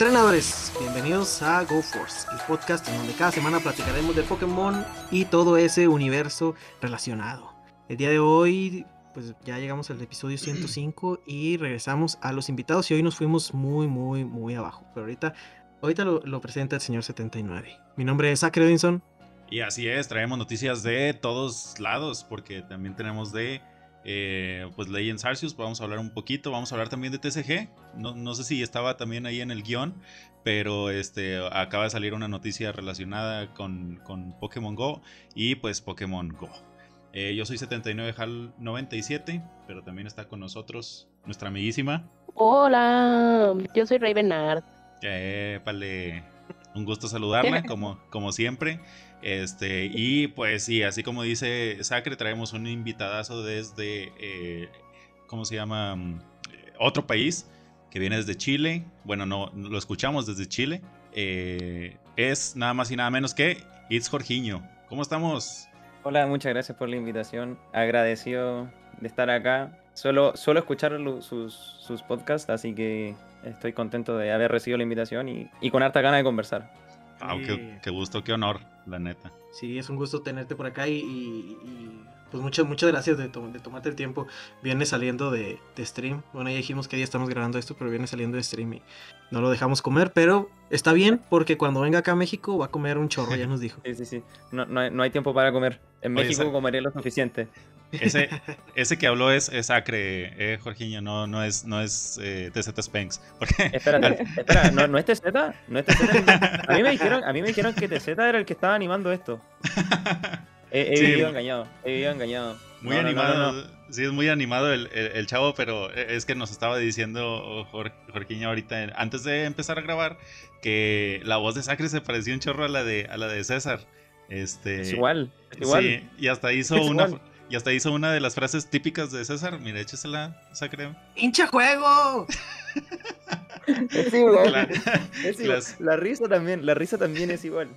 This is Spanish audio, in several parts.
Entrenadores, bienvenidos a GoForce, el podcast en donde cada semana platicaremos de Pokémon y todo ese universo relacionado. El día de hoy, pues ya llegamos al episodio 105 y regresamos a los invitados y hoy nos fuimos muy, muy, muy abajo. Pero ahorita, ahorita lo, presenta el señor 79. Mi nombre es Zach Edinson. Y así es, traemos noticias de todos lados porque también tenemos de eh, pues Legends Arceus, vamos a hablar un poquito, vamos a hablar también de TCG, no, sé si estaba también ahí en el guion, pero este, acaba de salir una noticia relacionada con, Pokémon Go y pues Pokémon Go. Eh, yo soy 79HAL97, pero también está con nosotros nuestra amiguísima. Hola, yo soy Ravenard. Eh, vale, un gusto saludarla, como, como siempre. Este, y pues sí, así como dice Sacre, traemos un invitadazo desde, eh, ¿cómo se llama? Mm, otro país que viene desde Chile. Bueno, no, lo escuchamos desde Chile. Eh, es nada más y nada menos que It's Jorginho. ¿Cómo estamos? Hola, muchas gracias por la invitación. Agradecido de estar acá. Solo, solo escuchar sus, sus podcasts, así que estoy contento de haber recibido la invitación y, y con harta ganas de conversar. Ah, qué, gusto, qué honor, la neta. Sí, es un gusto tenerte por acá y, pues muchas, muchas gracias de, de, tomarte el tiempo. Viene saliendo de, stream. Bueno, ya dijimos que ya estamos grabando esto, pero viene saliendo de stream y no lo dejamos comer, pero está bien porque cuando venga acá a México va a comer un chorro, ya nos dijo. Sí, sí, sí. No, no, hay, tiempo para comer. En México comeré lo suficiente. Ese, ese que habló es, es Acre, eh, Jorginho, no, no es, no es eh, TZ Spanks. Espérate, espera, ¿no, ¿no es TZ? ¿No es TZ? A mí, me dijeron, a mí me dijeron que TZ era el que estaba animando esto. He, vivido engañado, he vivido engañado. Muy animado, sí, es muy animado el, el, chavo, pero es que nos estaba diciendo Jorginho ahorita, antes de empezar a grabar, que la voz de Sacre se parecía un chorro a la de, a la de César. Este, es igual, es igual. Sí, y hasta hizo una... Y hasta hizo una de las frases típicas de César. Mira, échesela, creo. ¡Hincha juego! es igual. Es igual. La risa también, la risa también es igual.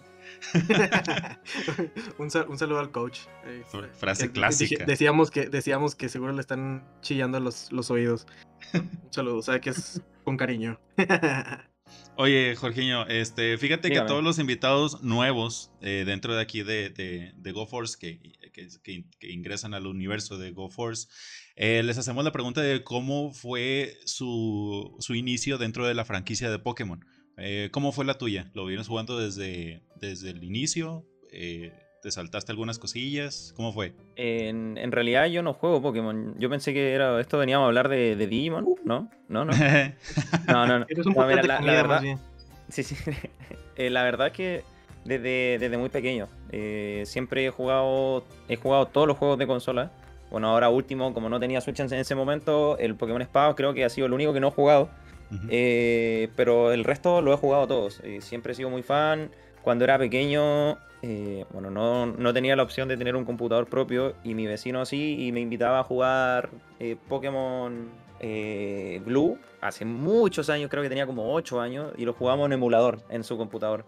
un, saludo al coach. Eh, frase clásica. Decíamos que, decíamos que seguro le están chillando los, los oídos. Un saludo, o sea que es con cariño. Oye, Jorginho, este, fíjate que todos los invitados nuevos eh, dentro de aquí de, de, GoForce que, que, ingresan al universo de GoForce, eh, les hacemos la pregunta de cómo fue su, su inicio dentro de la franquicia de Pokémon. Eh, ¿Cómo fue la tuya? ¿Lo vienes jugando desde, desde el inicio? Eh, ¿Te saltaste algunas cosillas? ¿Cómo fue? En, en, realidad yo no juego Pokémon. Yo pensé que era esto veníamos a hablar de, de Digimon, ¿no? No, no. no, no, no. la, verdad. Sí, sí. Eh, la verdad es que desde, desde muy pequeño eh, siempre he jugado he jugado todos los juegos de consola. Bueno, ahora último, como no tenía Switch en ese momento, el Pokémon Espada creo que ha sido el único que no he jugado. Eh, pero el resto lo he jugado todos. siempre he sido muy fan. Cuando era pequeño eh, bueno, no, no, tenía la opción de tener un computador propio y mi vecino sí y me invitaba a jugar eh, Pokémon eh, Blue hace muchos años, creo que tenía como 8 años y lo jugábamos en emulador en su computador.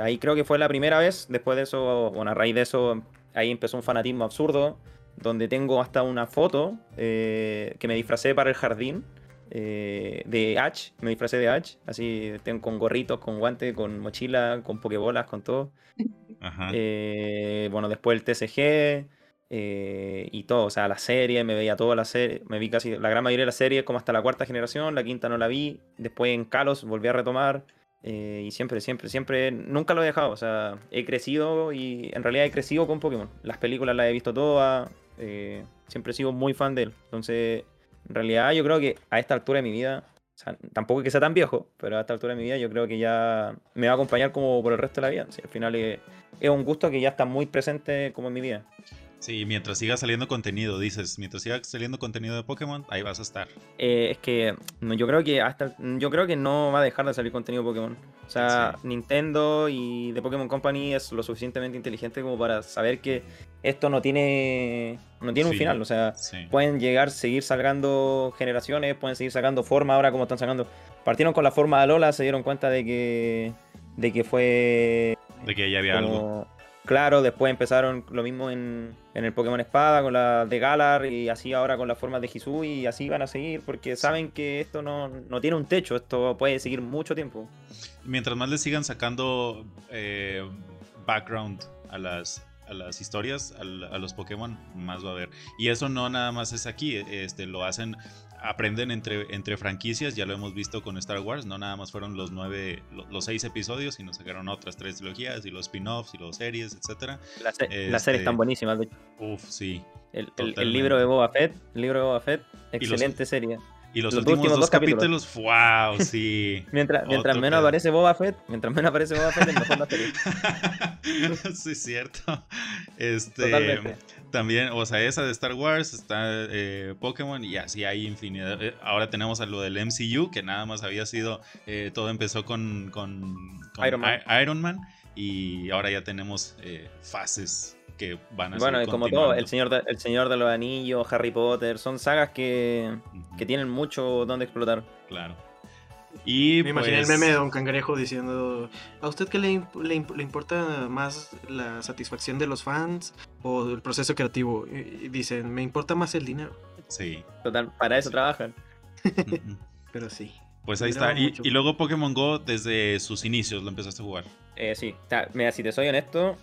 Ahí creo que fue la primera vez, después de eso, bueno, a raíz de eso, ahí empezó un fanatismo absurdo, donde tengo hasta una foto que me disfracé para el jardín. de Ash, me disfracé de Ash, así tengo con gorritos, con guantes, con mochila, con pokebolas, con todo. Eh, bueno, después el TCG eh, y todo, o sea, la serie, me veía toda la serie, me vi casi la gran mayoría de la serie como hasta la cuarta generación, la quinta no la vi, después en Kalos volví a retomar eh, y siempre, siempre, siempre, nunca lo he dejado, o sea, he crecido y en realidad he crecido con Pokémon, las películas las he visto todas, siempre he sido muy fan de él, entonces, en realidad yo creo que a esta altura de mi vida tampoco es que sea tan viejo, pero a esta altura de mi vida yo creo que ya me va a acompañar como por el resto de la vida. al final es, es, un gusto que ya está muy presente como en mi vida. Sí, mientras siga saliendo contenido, dices, mientras siga saliendo contenido de Pokémon, ahí vas a estar. Eh, es que yo creo que hasta yo creo que no va a dejar de salir contenido de Pokémon. O sea, Nintendo y The Pokémon Company es lo suficientemente inteligente como para saber que esto no tiene no tiene un final. O sea, pueden llegar, seguir sacando generaciones, pueden seguir sacando forma ahora como están sacando. Partieron con la forma de Alola, se dieron cuenta de que de que fue de que ya había algo claro, después empezaron lo mismo en, el Pokémon Espada con la de Galar y así ahora con las formas de Hisui y así van a seguir porque saben que esto no, tiene un techo, esto puede seguir mucho tiempo. Mientras más le sigan sacando eh, background a las, a las historias, a, los Pokémon, más va a haber. Y eso no nada más es aquí, este, lo hacen aprenden entre, entre franquicias, ya lo hemos visto con Star Wars, no nada más fueron los nueve, los, seis episodios, sino sacaron otras tres trilogías y los spin-offs y las series, etcétera. Las, series están este, buenísimas, de hecho. Uf, sí. El, libro de Boba Fett, el libro de Boba Fett, excelente serie. Y los, últimos, dos, capítulos, wow, sí. mientras mientras menos aparece Boba Fett, mientras menos aparece Boba Fett, mejor la serie. sí, es cierto. Este, también, o sea, esa de Star Wars, está eh, Pokémon y así hay infinidad. Eh, ahora tenemos a lo del MCU, que nada más había sido, eh, todo empezó con, con, Iron, Man. y ahora ya tenemos fases que van a Bueno, como todo, el señor, de, el señor de los Anillos, Harry Potter, son sagas que, que tienen mucho donde explotar. Claro. Y Me imaginé el pues meme de Don Cangrejo diciendo, ¿a usted qué le, le, importa más la satisfacción de los fans o el proceso creativo? Y dicen, me importa más el dinero. Sí. Total, para eso trabajan. Pero sí. Pues ahí está. Y, luego Pokémon Go, desde sus inicios, lo empezaste a jugar. Eh, sí. mira, si te soy honesto,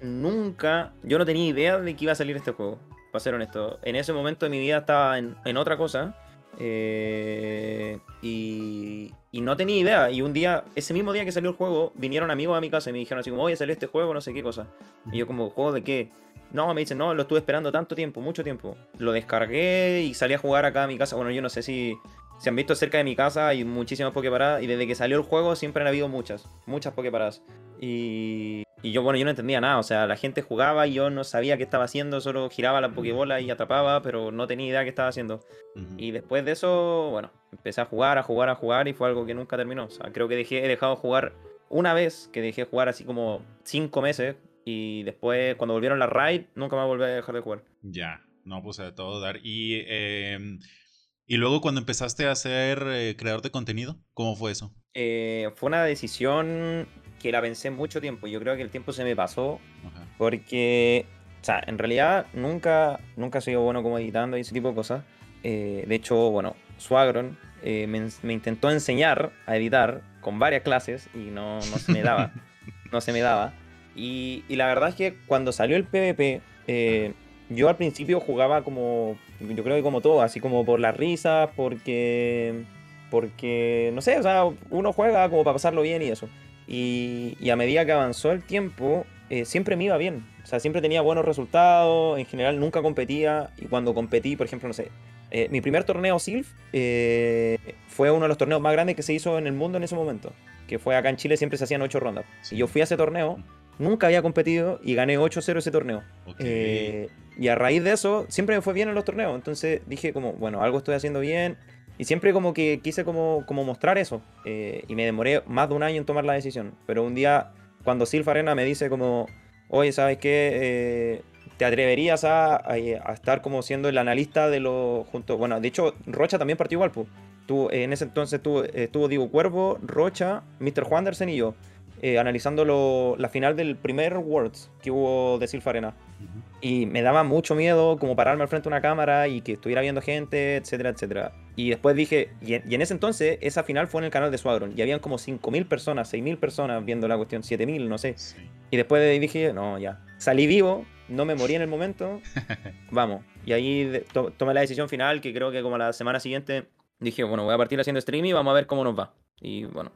nunca. Yo no tenía idea de que iba a salir este juego. Para ser honesto. En ese momento de mi vida estaba en, en otra cosa. Eh, y, y, no tenía idea. Y un día, ese mismo día que salió el juego, vinieron amigos a mi casa y me dijeron así como, oye, salió este juego, no sé qué cosa. Y yo como, ¿juego de qué? No, me dicen, no, lo estuve esperando tanto tiempo, mucho tiempo. Lo descargué y salí a jugar acá a mi casa. Bueno, yo no sé si se han visto cerca de mi casa, hay muchísimas Poképaradas. Y desde que salió el juego siempre han habido muchas, muchas Poképaradas. Y, y yo, bueno, yo no entendía nada. O sea, la gente jugaba y yo no sabía qué estaba haciendo, solo giraba la Pokébola y atrapaba, pero no tenía idea qué estaba haciendo. Y después de eso, bueno, empecé a jugar, a jugar, a jugar y fue algo que nunca terminó. O sea, creo que dejé, he dejado jugar una vez, que dejé jugar así como cinco meses. Y después, cuando volvieron la raid, nunca más volví a dejar de jugar. Ya, no, pues de todo dar. Y eh, y luego cuando empezaste a ser eh, creador de contenido, ¿cómo fue eso? Eh, fue una decisión que la pensé mucho tiempo. Yo creo que el tiempo se me pasó porque, o sea, en realidad nunca, nunca he sido bueno como editando y ese tipo de cosas. Eh, de hecho, bueno, Swagron me, intentó enseñar a editar con varias clases y no, no se me daba. no se me daba. Y, y, la verdad es que cuando salió el PvP, yo al principio jugaba como yo creo que como todo, así como por las risas, porque, porque, no sé, o sea, uno juega como para pasarlo bien y eso. Y, y a medida que avanzó el tiempo, eh, siempre me iba bien. O sea, siempre tenía buenos resultados, en general nunca competía. Y cuando competí, por ejemplo, no sé, eh, mi primer torneo SILF eh, fue uno de los torneos más grandes que se hizo en el mundo en ese momento. Que fue acá en Chile, siempre se hacían ocho rondas. Y yo fui a ese torneo, nunca había competido y gané 8-0 ese torneo. Y a raíz de eso, siempre me fue bien en los torneos. Entonces dije como, bueno, algo estoy haciendo bien. Y siempre como que quise como, como mostrar eso. Eh, y me demoré más de un año en tomar la decisión. Pero un día, cuando Silva Arena me dice como, oye, ¿sabes qué? Eh, ¿Te atreverías a, estar como siendo el analista de los juntos? Bueno, de hecho, Rocha también partió igual, pues. En ese entonces tuvo, estuvo Diego Cuervo, Rocha, Mr. Juanderson y yo. Eh, analizando lo, la final del primer Worlds que hubo de Silva Arena. Y me daba mucho miedo como pararme al frente de una cámara y que estuviera viendo gente, etcétera, etcétera. Y después dije, y en, ese entonces esa final fue en el canal de Squadron y habían como 5.000 personas, 6.000 personas viendo la cuestión, 7.000, no sé. Y después dije, no, ya. Salí vivo, no me morí en el momento, vamos. Y ahí tomé la decisión final que creo que como la semana siguiente dije, bueno, voy a partir haciendo stream y vamos a ver cómo nos va. Y bueno,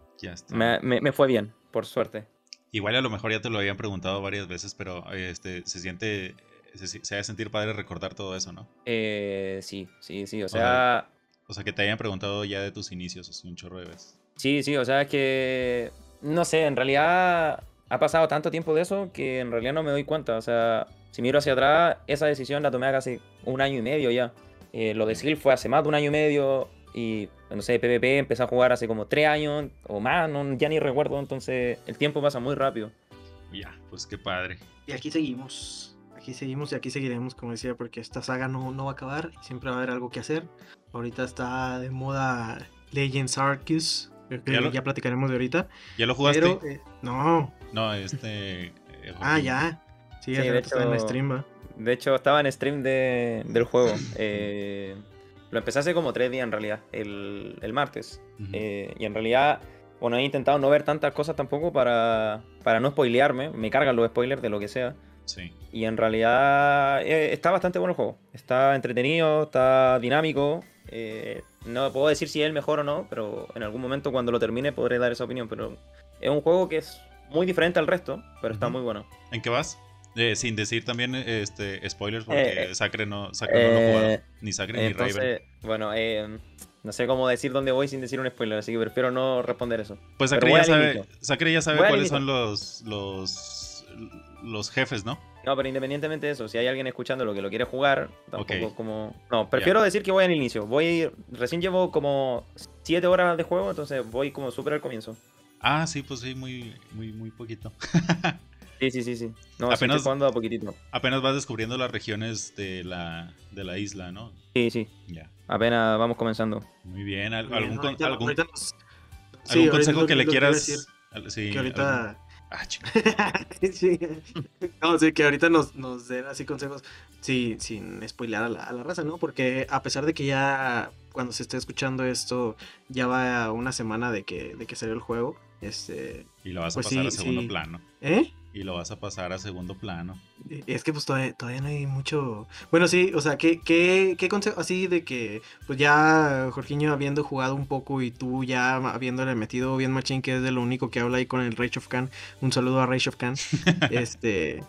Me, me fue bien, por suerte. Igual a lo mejor ya te lo habían preguntado varias veces, pero este, se siente se, se debe sentir padre recordar todo eso, ¿no? Eh, sí, sí, sí, o sea... O sea, que te hayan preguntado ya de tus inicios, así un chorro de veces. Sí, sí, o sea, es que... No sé, en realidad ha pasado tanto tiempo de eso que en realidad no me doy cuenta. O sea, si miro hacia atrás, esa decisión la tomé hace un año y medio ya. Eh, lo de Skill fue hace más de un año y medio y, no sé, PvP empecé a jugar hace como tres años o más, no, ya ni recuerdo, entonces el tiempo pasa muy rápido. Ya, pues qué padre. Y aquí seguimos aquí seguimos y aquí seguiremos, como decía, porque esta saga no, no va a acabar y siempre va a haber algo que hacer. Ahorita está de moda Legends Arceus, que ya, platicaremos de ahorita. ¿Ya lo jugaste? Eh, no. No, este... ah, ya. Sí, de hecho, en stream, De hecho, estaba en stream de, del juego. Eh, lo empecé hace como tres días en realidad, el, el martes. Eh, y en realidad, bueno, he intentado no ver tantas cosas tampoco para, para no spoilearme. Me cargan los spoilers de lo que sea. Sí. Y en realidad eh, está bastante bueno el juego. Está entretenido, está dinámico. no puedo decir si es el mejor o no, pero en algún momento cuando lo termine podré dar esa opinión. Pero es un juego que es muy diferente al resto, pero está muy bueno. ¿En qué vas? Eh, sin decir también este spoilers, porque eh, eh Sacre no, Sacre no lo jugado. Ni Sacre ni Raven. Bueno, eh, no sé cómo decir dónde voy sin decir un spoiler, así que prefiero no responder eso. Pues Sacre ya, sabe, Sacre ya sabe cuáles son los, los, los jefes, ¿no? No, pero independientemente de eso, si hay alguien escuchando lo que lo quiere jugar, tampoco como. No, prefiero decir que voy al inicio. Voy. Recién llevo como 7 horas de juego, entonces voy como súper al comienzo. Ah, sí, pues sí, muy, muy, muy poquito. Sí, sí, sí, sí. No, apenas jugando a poquitito. Apenas vas descubriendo las regiones de la, de la isla, ¿no? Sí, sí. Ya. Apenas vamos comenzando. Muy bien. ¿Algún, algún, algún, consejo que le quieras? Sí, que ahorita... Ah, sí. No, sí, que ahorita nos, nos den así consejos sí, sin spoilear a la, a la, raza, ¿no? Porque a pesar de que ya cuando se esté escuchando esto, ya va una semana de que, de que salió el juego. Este, y lo vas a pues pasar a segundo plano. ¿Eh? Y lo vas a pasar a segundo plano. Es que pues todavía, no hay mucho... Bueno, sí, o sea, ¿qué, qué, qué consejo así de que pues ya Jorginho habiendo jugado un poco y tú ya habiéndole metido bien machín, que es de lo único que habla ahí con el Rage of Khan. Un saludo a Rage of Khan. este...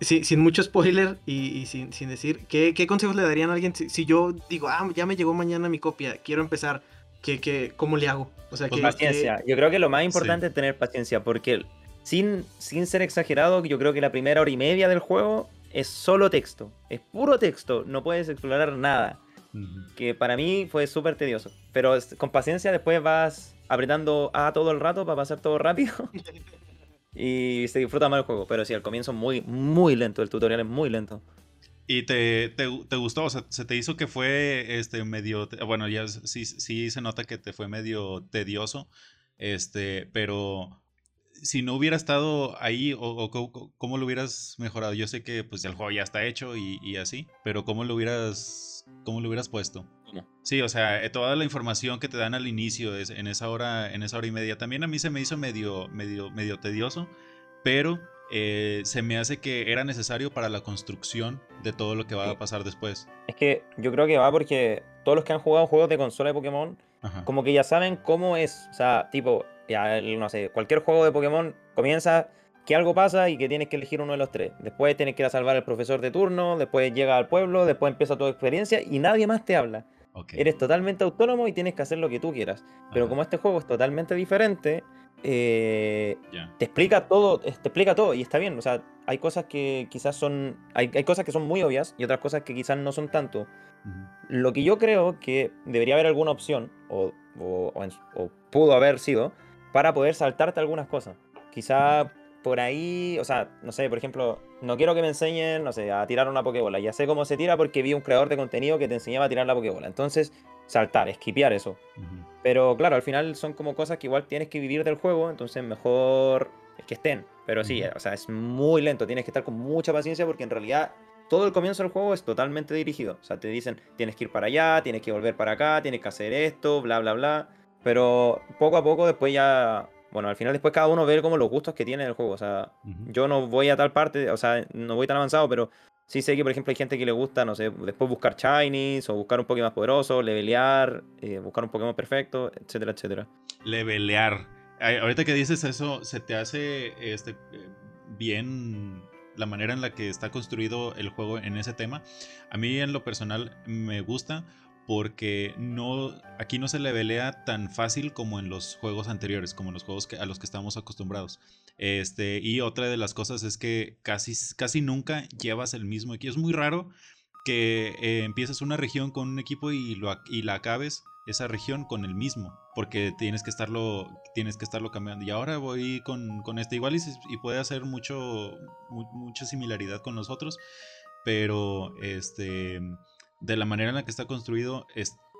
Sí, sin mucho spoiler y, sin, decir, ¿qué, ¿qué, consejos le darían a alguien si, yo digo, ah, ya me llegó mañana mi copia, quiero empezar, ¿qué, qué, ¿cómo le hago? O sea, pues paciencia. Yo creo que lo más importante es tener paciencia, porque sin, sin ser exagerado, yo creo que la primera hora y media del juego es solo texto. Es puro texto. No puedes explorar nada. Que para mí fue súper tedioso. Pero con paciencia después vas apretando A todo el rato para pasar todo rápido. y se disfruta más el juego. Pero sí, al comienzo muy, muy lento. El tutorial es muy lento. ¿Y te, te, te, gustó? O sea, ¿se te hizo que fue este medio... Bueno, ya sí, sí se nota que te fue medio tedioso. Este, pero si no hubiera estado ahí, o, cómo lo hubieras mejorado. Yo sé que pues el juego ya está hecho y, así, pero cómo lo hubieras, cómo lo hubieras puesto. Sí, o sea, eh, toda la información que te dan al inicio es, en esa hora, en esa hora y media, también a mí se me hizo medio, medio, medio tedioso, pero eh, se me hace que era necesario para la construcción de todo lo que va a pasar después. Es que yo creo que va porque todos los que han jugado juegos de consola de Pokémon, como que ya saben cómo es, o sea, tipo, ya, no sé, cualquier juego de Pokémon comienza que algo pasa y que tienes que elegir uno de los tres. Después tienes que ir a salvar al profesor de turno, después llega al pueblo, después empieza tu experiencia y nadie más te habla. Eres totalmente autónomo y tienes que hacer lo que tú quieras. Pero como este juego es totalmente diferente, eh, te explica todo, te explica todo y está bien. O sea, hay cosas que quizás son, hay, hay cosas que son muy obvias y otras cosas que quizás no son tanto. Lo que yo creo que debería haber alguna opción, o, o, o pudo haber sido, para poder saltarte algunas cosas. Quizá por ahí, o sea, no sé, por ejemplo, no quiero que me enseñen, no sé, a tirar una pokebola. Ya sé cómo se tira porque vi un creador de contenido que te enseñaba a tirar la pokebola. Entonces, saltar, esquipear eso. Pero claro, al final son como cosas que igual tienes que vivir del juego, entonces mejor que estén. Pero sí, o sea, es muy lento, tienes que estar con mucha paciencia porque en realidad todo el comienzo del juego es totalmente dirigido. O sea, te dicen, tienes que ir para allá, tienes que volver para acá, tienes que hacer esto, bla, bla, bla. Pero poco a poco después ya... Bueno, al final después cada uno ve como los gustos que tiene el juego. O sea, yo no voy a tal parte, o sea, no voy tan avanzado, pero sí sé que, por ejemplo, hay gente que le gusta, no sé, después buscar Chinese o buscar un Pokémon más poderoso, levelear, eh, buscar un Pokémon perfecto, etcétera, etcétera. Levelear. Ahorita que dices eso, ¿se te hace este, bien la manera en la que está construido el juego en ese tema? A mí en lo personal me gusta porque no, aquí no se le velea tan fácil como en los juegos anteriores, como en los juegos que, a los que estamos acostumbrados. Este, y otra de las cosas es que casi, casi nunca llevas el mismo equipo. Es muy raro que eh, empieces una región con un equipo y, lo, y la acabes esa región con el mismo, porque tienes que estarlo, tienes que estarlo cambiando. Y ahora voy con, con este igual y, puede hacer mucho, mucha similaridad con los otros, pero este de la manera en la que está construido,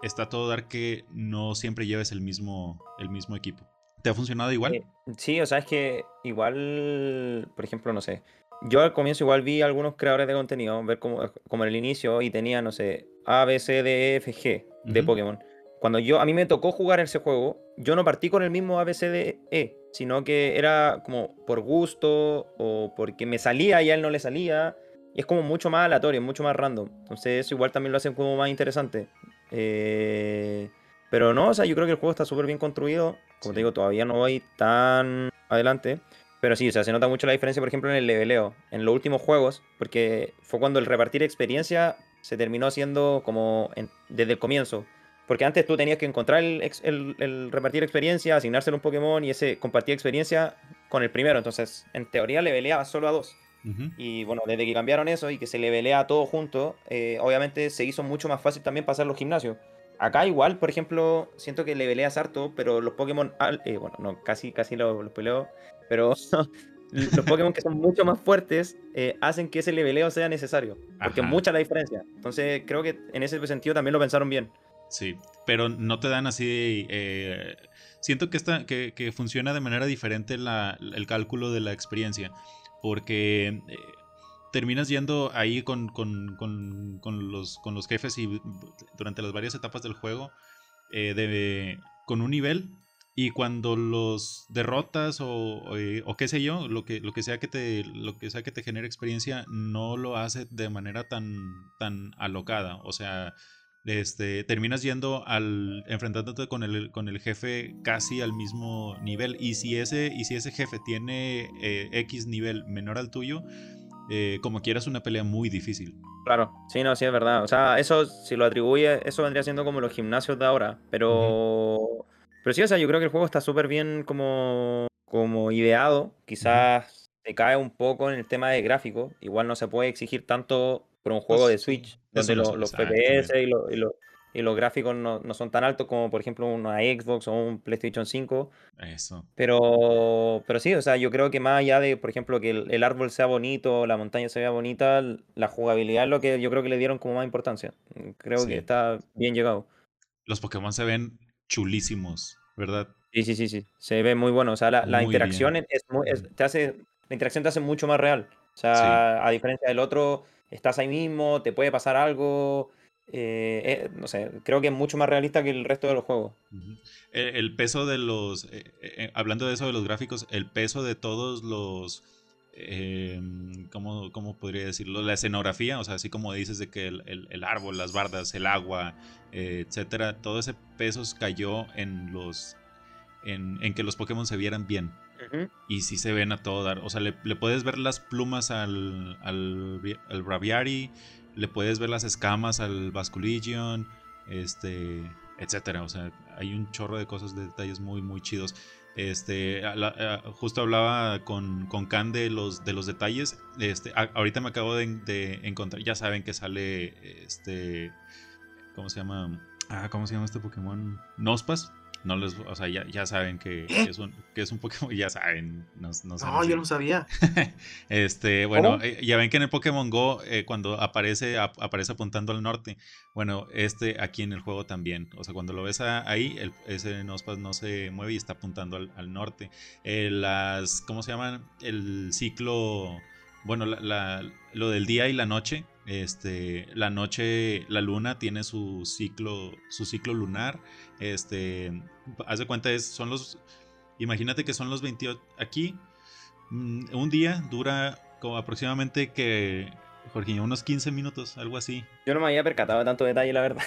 está todo dar que no siempre lleves el mismo, el mismo equipo. ¿Te ha funcionado igual? Eh, sí, o sea, es que igual, por ejemplo, no sé. Yo al comienzo igual vi algunos creadores de contenido, ver como, como en el inicio, y tenía, no sé, A, B, C, D, E, F, G de Pokémon. Cuando yo, a mí me tocó jugar ese juego, yo no partí con el mismo A, B, C, D, E, sino que era como por gusto o porque me salía y a él no le salía. Y es como mucho más aleatorio, mucho más random. Entonces eso igual también lo hace como más interesante. Eh, pero no, o sea, yo creo que el juego está súper bien construido. Como te digo, todavía no voy tan adelante. Pero sí, o sea, se nota mucho la diferencia, por ejemplo, en el leveleo. En los últimos juegos, porque fue cuando el repartir experiencia se terminó haciendo como desde el comienzo. Porque antes tú tenías que encontrar el, repartir experiencia, asignárselo a un Pokémon y ese compartir experiencia con el primero. Entonces, en teoría, leveleaba solo a dos. Y bueno, desde que cambiaron eso y que se levelea todo junto, eh, obviamente se hizo mucho más fácil también pasar los gimnasios. Acá igual, por ejemplo, siento que leveleas harto, pero los Pokémon, eh, bueno, no, casi, casi los, los peleo, pero los Pokémon que son mucho más fuertes eh, hacen que ese leveleo sea necesario, porque es mucha la diferencia. Entonces creo que en ese sentido también lo pensaron bien. Sí, pero no te dan así... siento que, esta, que, que, funciona de manera diferente el cálculo de la experiencia porque eh, terminas yendo ahí con, los, con los jefes y durante las varias etapas del juego eh, con un nivel y cuando los derrotas o, eh, o, qué sé yo, lo que, lo que sea que te lo que sea que te genere experiencia no lo hace de manera tan tan alocada, o sea, este, terminas yendo al enfrentándote con el, con el jefe casi al mismo nivel. Y si ese, y si ese jefe tiene eh, X nivel menor al tuyo, eh, como quieras, una pelea muy difícil. Claro, sí, no, sí es verdad. O sea, eso, si lo atribuye, eso vendría siendo como los gimnasios de ahora. Pero. Pero sí, o sea, yo creo que el juego está súper bien como, como ideado. Quizás se cae un poco en el tema de gráfico. Igual no se puede exigir tanto por un juego de Switch, donde los FPS y, los gráficos no, son tan altos como, por ejemplo, una Xbox o un PlayStation 5. Eso. Pero, pero sí, o sea, yo creo que más allá de, por ejemplo, que el, árbol sea bonito, la montaña se vea bonita, la jugabilidad es lo que yo creo que le dieron como más importancia. Creo que está bien llegado. Los Pokémon se ven chulísimos, ¿verdad? Sí, sí, sí, sí. Se ve muy bueno. O sea, la, interacción es, te hace, la interacción te hace mucho más real. O sea, a diferencia del otro, estás ahí mismo, te puede pasar algo. Eh, eh, no sé, creo que es mucho más realista que el resto de los juegos. el, peso de los, eh, hablando de eso de los gráficos, el peso de todos los, em, ¿cómo, ¿cómo, podría decirlo? La escenografía, o sea, así como dices de que el, árbol, las bardas, el agua, etcétera, todo ese peso cayó en los, en, en que los Pokémon se vieran bien. Y si se ven a todo dar. O sea, le, puedes ver las plumas al, al, Braviary, le puedes ver las escamas al Basculegion, este, etcétera. O sea, hay un chorro de cosas, de detalles muy, muy chidos. Este, justo hablaba con, con Khan de los, de los detalles. Este, ahorita me acabo de, encontrar, ya saben que sale este, ¿cómo se llama? Ah, ¿cómo se llama este Pokémon? Nospas no les, o sea, ya, ya saben que, es un, que es un Pokémon, ya saben, no, no, no yo no sabía. este, bueno, eh, ya ven que en el Pokémon Go, eh, cuando aparece, aparece apuntando al norte, bueno, este aquí en el juego también, o sea, cuando lo ves ahí, el, ese Nospas no se mueve y está apuntando al, norte. Eh, las, ¿cómo se llaman? El ciclo, bueno, la, lo del día y la noche, este, la noche, la luna tiene su ciclo, su ciclo lunar. Este, haz de cuenta, es, son los, imagínate que son los 28, aquí, mm, un día dura como aproximadamente que, Jorge, unos 15 minutos, algo así. Yo no me había percatado de tanto detalle, la verdad.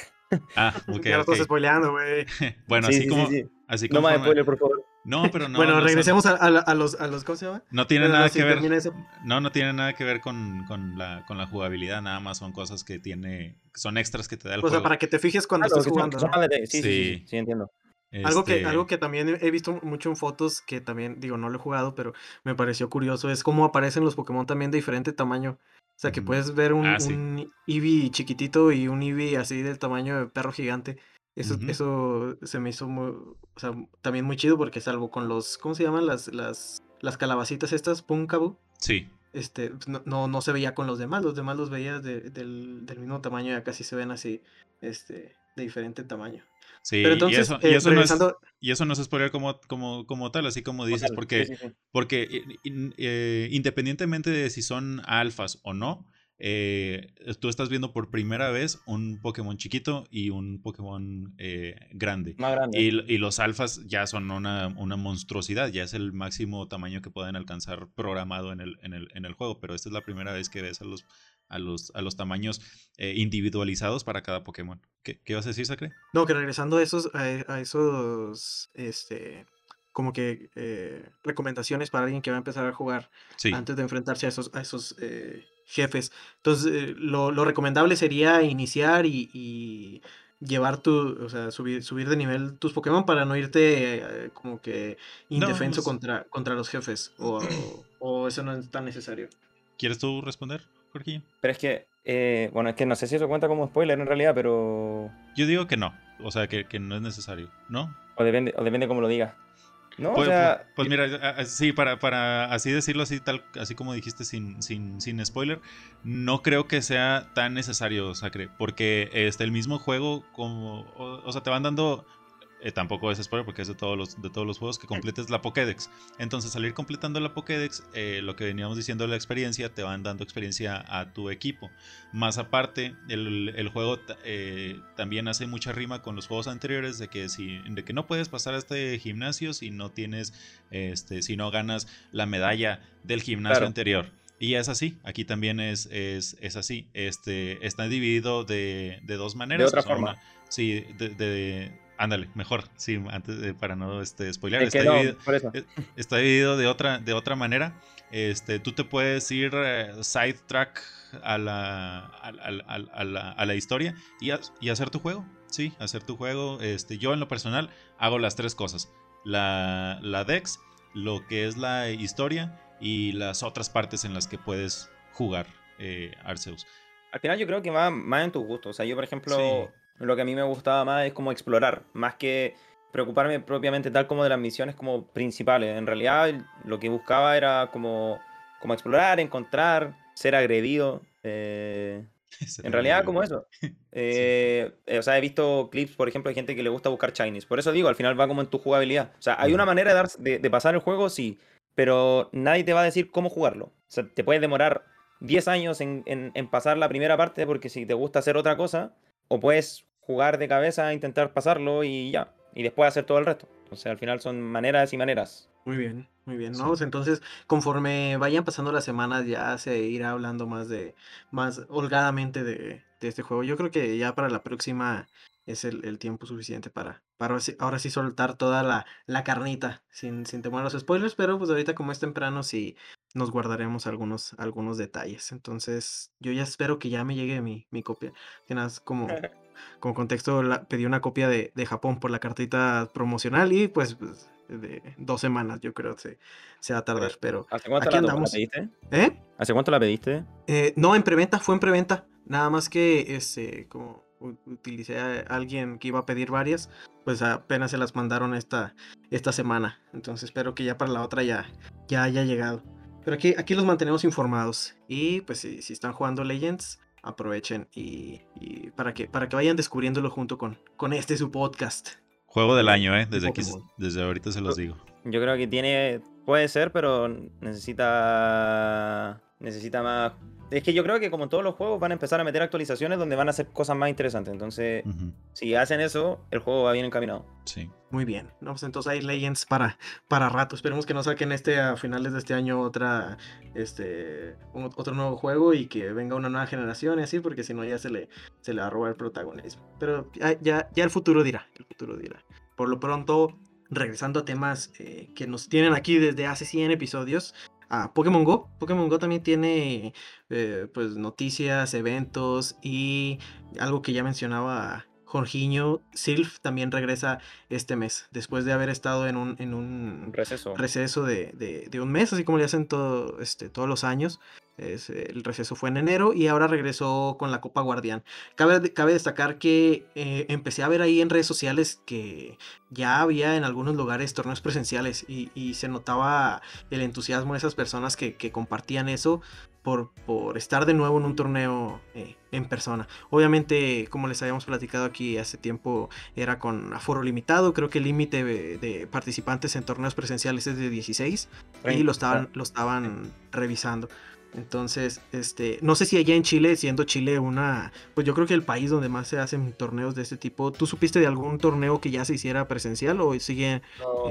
Ah, ok. ya lo estás spoileando, güey. bueno, así, como, así como. No me spoiler, por favor. No, pero no. bueno, regresemos a, a, los, a los. ¿Cómo se llama? No tiene nada que ver. No, no tiene nada que ver con, con, la, con la jugabilidad, nada más son cosas que tiene. Son extras que te da el juego. O sea, para que te fijes cuando estás jugando. Sí, sí, sí, entiendo. Algo, que, este algo que también he visto mucho en fotos, que también, digo, no lo he jugado, pero me pareció curioso, es cómo aparecen los Pokémon también de diferente tamaño. O sea, que puedes ver un, ah, un Eevee chiquitito y un Eevee así del tamaño de perro gigante. Eso, eso se me hizo muy, o sea, también muy chido porque salvo con los, ¿cómo se llaman? Las, las, las calabacitas estas, Punkabu. Sí. Este, pues, no, no, se veía con los demás, los demás los veías del, del, mismo tamaño y acá sí se ven así, este, de diferente tamaño. Sí, Pero entonces, y, eso, y, eh, eso no es, y, eso, no es, spoiler como, como, como tal, así como dices, porque, porque eh, independientemente de si son alfas o no, eh, tú estás viendo por primera vez un Pokémon chiquito y un Pokémon eh, grande. Y, los alfas ya son una, monstruosidad, ya es el máximo tamaño que pueden alcanzar programado en el, en el, juego, pero esta es la primera vez que ves a los, a los, a los tamaños eh, individualizados para cada Pokémon. ¿Qué, ¿Qué, vas a decir, Sacre? No, que regresando a esos, a, esos, este, como que recomendaciones para alguien que va a empezar a jugar antes de enfrentarse a esos, a esos jefes. Entonces, eh, lo, recomendable sería iniciar y, llevar tu, o sea, subir, subir de nivel tus Pokémon para no irte eh, como que indefenso contra, contra los jefes. O, eso no es tan necesario. ¿Quieres tú responder, Jorge? Pero es que, eh, bueno, es que no sé si eso cuenta como spoiler en realidad, pero... Yo digo que no, o sea, que, no es necesario, ¿no? O depende, o depende cómo lo digas. No, pues, o sea, pues, pues mira, sí, para, para así decirlo así, tal, así como dijiste sin, sin, sin spoiler, no creo que sea tan necesario, Sacre, porque este, el mismo juego, como, o sea, te van dando eh, tampoco es spoiler porque es de todos los, de todos los juegos que completes la Pokédex. Entonces, salir completando la Pokédex, eh, lo que veníamos diciendo de la experiencia, te van dando experiencia a tu equipo. Más aparte, el, juego eh, también hace mucha rima con los juegos anteriores de que, si, de que no puedes pasar a este gimnasio si no tienes, este, si no ganas la medalla del gimnasio anterior. Y es así, aquí también es, es, es así. Este, está dividido de, de dos maneras. De otra forma. sí, de, Ándale, mejor, sí, antes para no este, spoiler. Está, dividido, eh, está, dividido, de otra, de otra manera. Este, tú te puedes ir eh, sidetrack a la, a, la, historia y, y, hacer tu juego. Sí, hacer tu juego. Este, yo en lo personal hago las tres cosas. La, la Dex, lo que es la historia y las otras partes en las que puedes jugar eh, Arceus. Al final yo creo que va más en tu gusto. O sea, yo por ejemplo... Lo que a mí me gustaba más es como explorar, más que preocuparme propiamente tal como de las misiones como principales. En realidad lo que buscaba era como, como explorar, encontrar, ser agredido. Eh, en realidad como eso. Eh, o sea, he visto clips, por ejemplo, de gente que le gusta buscar Chinese. Por eso digo, al final va como en tu jugabilidad. O sea, hay una manera de, dar, de, pasar el juego, sí, pero nadie te va a decir cómo jugarlo. O sea, te puedes demorar 10 años en, en pasar la primera parte porque si te gusta hacer otra cosa, o puedes jugar de cabeza, intentar pasarlo y ya. Y después hacer todo el resto. O sea, al final son maneras y maneras. Muy bien, muy bien. ¿no? Pues entonces, conforme vayan pasando las semanas, ya se irá hablando más de, más holgadamente de, este juego. Yo creo que ya para la próxima es el, tiempo suficiente para, para ahora sí soltar toda la, la carnita, sin, sin temor a los spoilers, pero pues ahorita como es temprano, sí nos guardaremos algunos, algunos detalles. Entonces, yo ya espero que ya me llegue mi, mi copia. Tienes como como contexto, pedí una copia de, Japón por la cartita promocional y pues, pues, de dos semanas yo creo que se, va a tardar, pero ¿Hace cuánto la, pediste? ¿Eh? ¿Hace cuánto la pediste? Eh, no, en preventa, fue en preventa, nada más que este, como utilicé a alguien que iba a pedir varias, pues apenas se las mandaron esta, esta semana, entonces espero que ya para la otra ya, ya haya llegado. Pero aquí, aquí los mantenemos informados. Y pues si, si están jugando Legends, aprovechen y, para, que, para que vayan descubriéndolo junto con, con este su podcast. Juego del año, ¿eh? Desde, aquí, desde ahorita se los digo. Yo creo que tiene, puede ser, pero necesita, necesita más es que yo creo que como todos los juegos van a empezar a meter actualizaciones donde van a hacer cosas más interesantes. Entonces, si hacen eso, el juego va bien encaminado. Sí. Muy bien. No, pues entonces hay Legends para, para rato. Esperemos que no saquen este a finales de este año otra, este, otro nuevo juego y que venga una nueva generación y así, porque si no ya se le, se le va a robar el protagonismo. Pero ya, ya, el futuro dirá. El futuro dirá. Por lo pronto, regresando a temas eh, que nos tienen aquí desde hace 100 episodios, a Pokémon Go. Pokémon Go también tiene eh, pues noticias, eventos y algo que ya mencionaba Jorginho, Sylph también regresa este mes, después de haber estado en un, en un receso, receso de, un mes, así como le hacen todo, este, todos los años. El receso fue en enero y ahora regresó con la Copa Guardián. Cabe, cabe destacar que eh, empecé a ver ahí en redes sociales que ya había en algunos lugares torneos presenciales y, se notaba el entusiasmo de esas personas que, compartían eso por, por, estar de nuevo en un torneo eh, en persona. Obviamente, como les habíamos platicado aquí hace tiempo, era con aforo limitado. Creo que el límite de, participantes en torneos presenciales es de 16 y lo estaban, lo estaban revisando. Entonces, este, no sé si allá en Chile, siendo Chile una, pues yo creo que el país donde más se hacen torneos de este tipo, ¿tú supiste de algún torneo que ya se hiciera presencial o sigue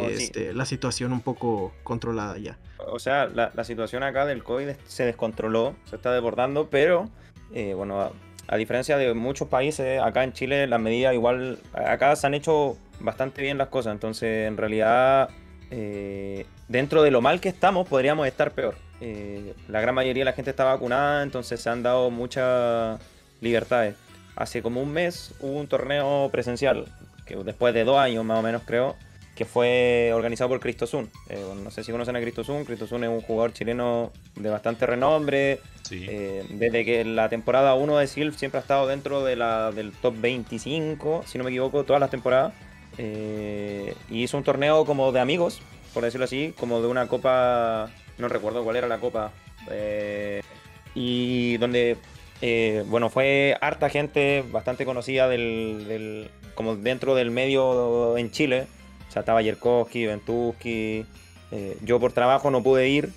este, la situación un poco controlada ya? O sea, la, situación acá del COVID se descontroló, se está desbordando, pero eh, bueno, a, diferencia de muchos países, acá en Chile las medidas igual, acá se han hecho bastante bien las cosas, entonces en realidad, eh, dentro de lo mal que estamos, podríamos estar peor. Eh, la gran mayoría de la gente está vacunada, entonces se han dado muchas libertades. Hace como un mes hubo un torneo presencial, que después de dos años más o menos creo, que fue organizado por Cristo Zun. Eh, no sé si conocen a Cristo Zun. Cristo Zun es un jugador chileno de bastante renombre. Eh, desde que la temporada 1 de Silf siempre ha estado dentro de la, del top 25, si no me equivoco, todas las temporadas. y hizo un torneo como de amigos, por decirlo así, como de una copa no recuerdo cuál era la copa. Eh, y donde, eh, bueno, fue harta gente bastante conocida del, como dentro del medio en Chile. O sea, estaba Yerkowski, Ventuski. Eh, yo por trabajo no pude ir,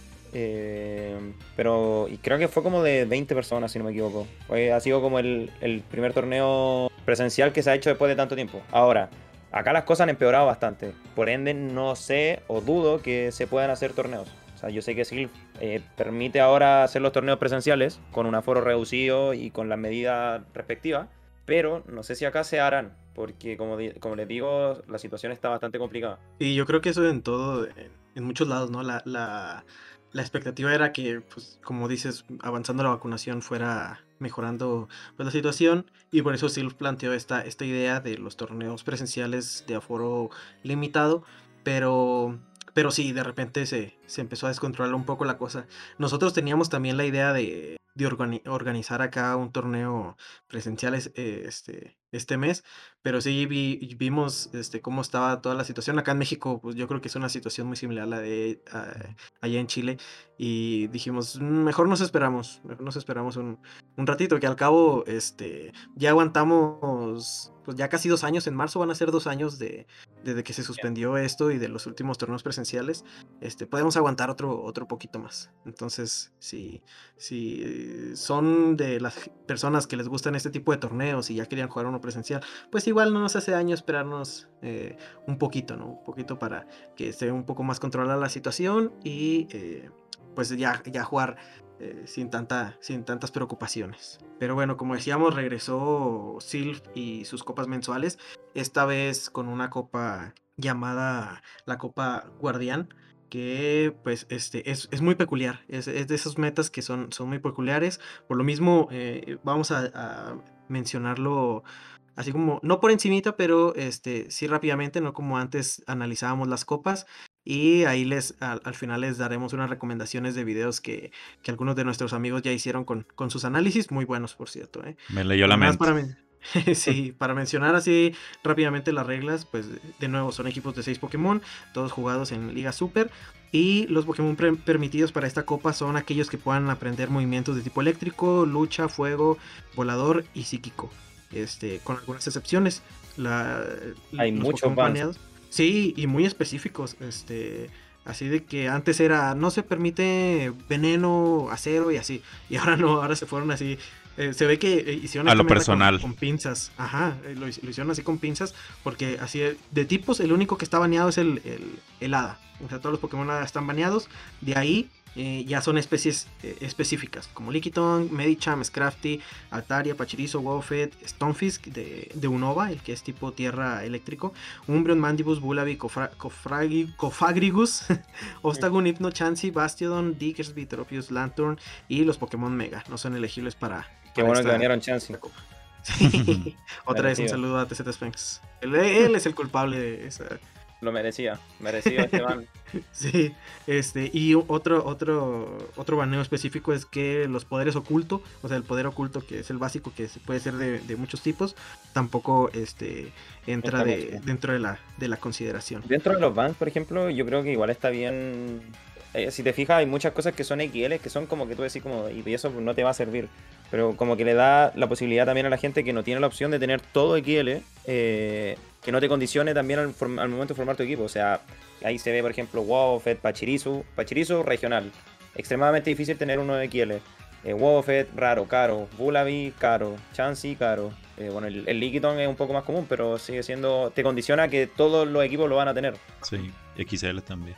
pero y creo que fue como de 20 personas, si no me equivoco. ha sido como el, el, primer torneo presencial que se ha hecho después de tanto tiempo. Ahora, acá las cosas han empeorado bastante. Por ende, no sé o dudo que se puedan hacer torneos yo sé que Silf eh, permite ahora hacer los torneos presenciales con un aforo reducido y con las medidas respectivas, pero no sé si acá se harán, porque como, como les digo, la situación está bastante complicada. Y yo creo que eso en todo, en muchos lados, ¿no? La, la, la expectativa era que, pues, como dices, avanzando la vacunación fuera mejorando pues, la situación y por eso Silf planteó esta, esta idea de los torneos presenciales de aforo limitado, pero pero sí, de repente se, se empezó a descontrolar un poco la cosa. Nosotros teníamos también la idea de, organizar acá un torneo presencial este, este mes, pero sí vimos este, cómo estaba toda la situación. Acá en México, pues yo creo que es una situación muy similar a la de ah, allá en Chile. Y dijimos, mm, mejor nos esperamos, mejor nos esperamos un, un ratito, que al cabo este, ya aguantamos pues ya casi dos años, en marzo van a ser dos años de, desde que se suspendió esto y de los últimos torneos presenciales, este, podemos aguantar otro, otro poquito más. Entonces, si, si son de las personas que les gustan este tipo de torneos y ya querían jugar uno presencial, pues igual no nos hace daño esperarnos eh, un poquito, ¿no? Un poquito para que esté un poco más controlada la situación y eh, pues ya, ya jugar eh, sin, tanta, sin tantas preocupaciones. Pero bueno, como decíamos, regresó Sylph y sus copas mensuales, esta vez con una copa llamada la Copa Guardián, que pues este, es, muy peculiar, es, de esos metas que son, son muy peculiares. Por lo mismo, eh, vamos a, a, mencionarlo así como, no por encimita, pero este, sí rápidamente, no como antes analizábamos las copas. Y ahí les, al, final les daremos unas recomendaciones de videos que, algunos de nuestros amigos ya hicieron con, con sus análisis, muy buenos por cierto. ¿eh? Me leyó la mente. Para sí, para mencionar así rápidamente las reglas, pues de nuevo son equipos de 6 Pokémon, todos jugados en Liga Super. Y los Pokémon permitidos para esta copa son aquellos que puedan aprender movimientos de tipo eléctrico, lucha, fuego, volador y psíquico. Este, con algunas excepciones. La, Hay muchos. Sí, y muy específicos. Este, así de que antes era no se permite veneno, acero y así. Y ahora no, ahora se fueron así. Eh, se ve que eh, hicieron a lo personal con, pinzas. Ajá, eh, lo, hicieron así con pinzas porque así de tipos el único que está baneado es el, el, el hada. O sea, todos los Pokémon hada están baneados. De ahí eh, ya son especies específicas, como Lickitung, Medicham, Scrafty, Altaria, Pachirizo, Wofet, Stonefisk de, de, Unova, el que es tipo tierra eléctrico, Umbreon, Mandibus, Bulabi, Cofagrigus, Ostagun, Hypno, Chansey, Bastiodon, Diggersby, Tropius, Lantern y los Pokémon Mega. No son elegibles para. Qué bueno que ganaron Chansey. Otra vez un saludo a TZ Sphinx. Él, él, es el culpable de esa Lo merecía, merecía este ban. sí, este, y otro, otro, otro baneo específico es que los poderes ocultos, o sea, el poder oculto que es el básico, que puede ser de, muchos tipos, tampoco este, entra de, dentro de la, de la consideración. Dentro de los bans, por ejemplo, yo creo que igual está bien eh, si te fijas, hay muchas cosas que son XL que son como que tú decís como, y eso no te va a servir. Pero como que le da la posibilidad también a la gente que no tiene la opción de tener todo XL, eh, que no te condicione también al, momento de formar tu equipo. O sea, ahí se ve, por ejemplo, WoW, Fed, Pachirisu. Pachirisu regional. Extremadamente difícil tener uno de XL. Eh, raro, caro. Bulabi, caro. Chansey, caro. Eh, bueno, el, el es un poco más común, pero sigue siendo. Te condiciona que todos los equipos lo van a tener. Sí, XL también.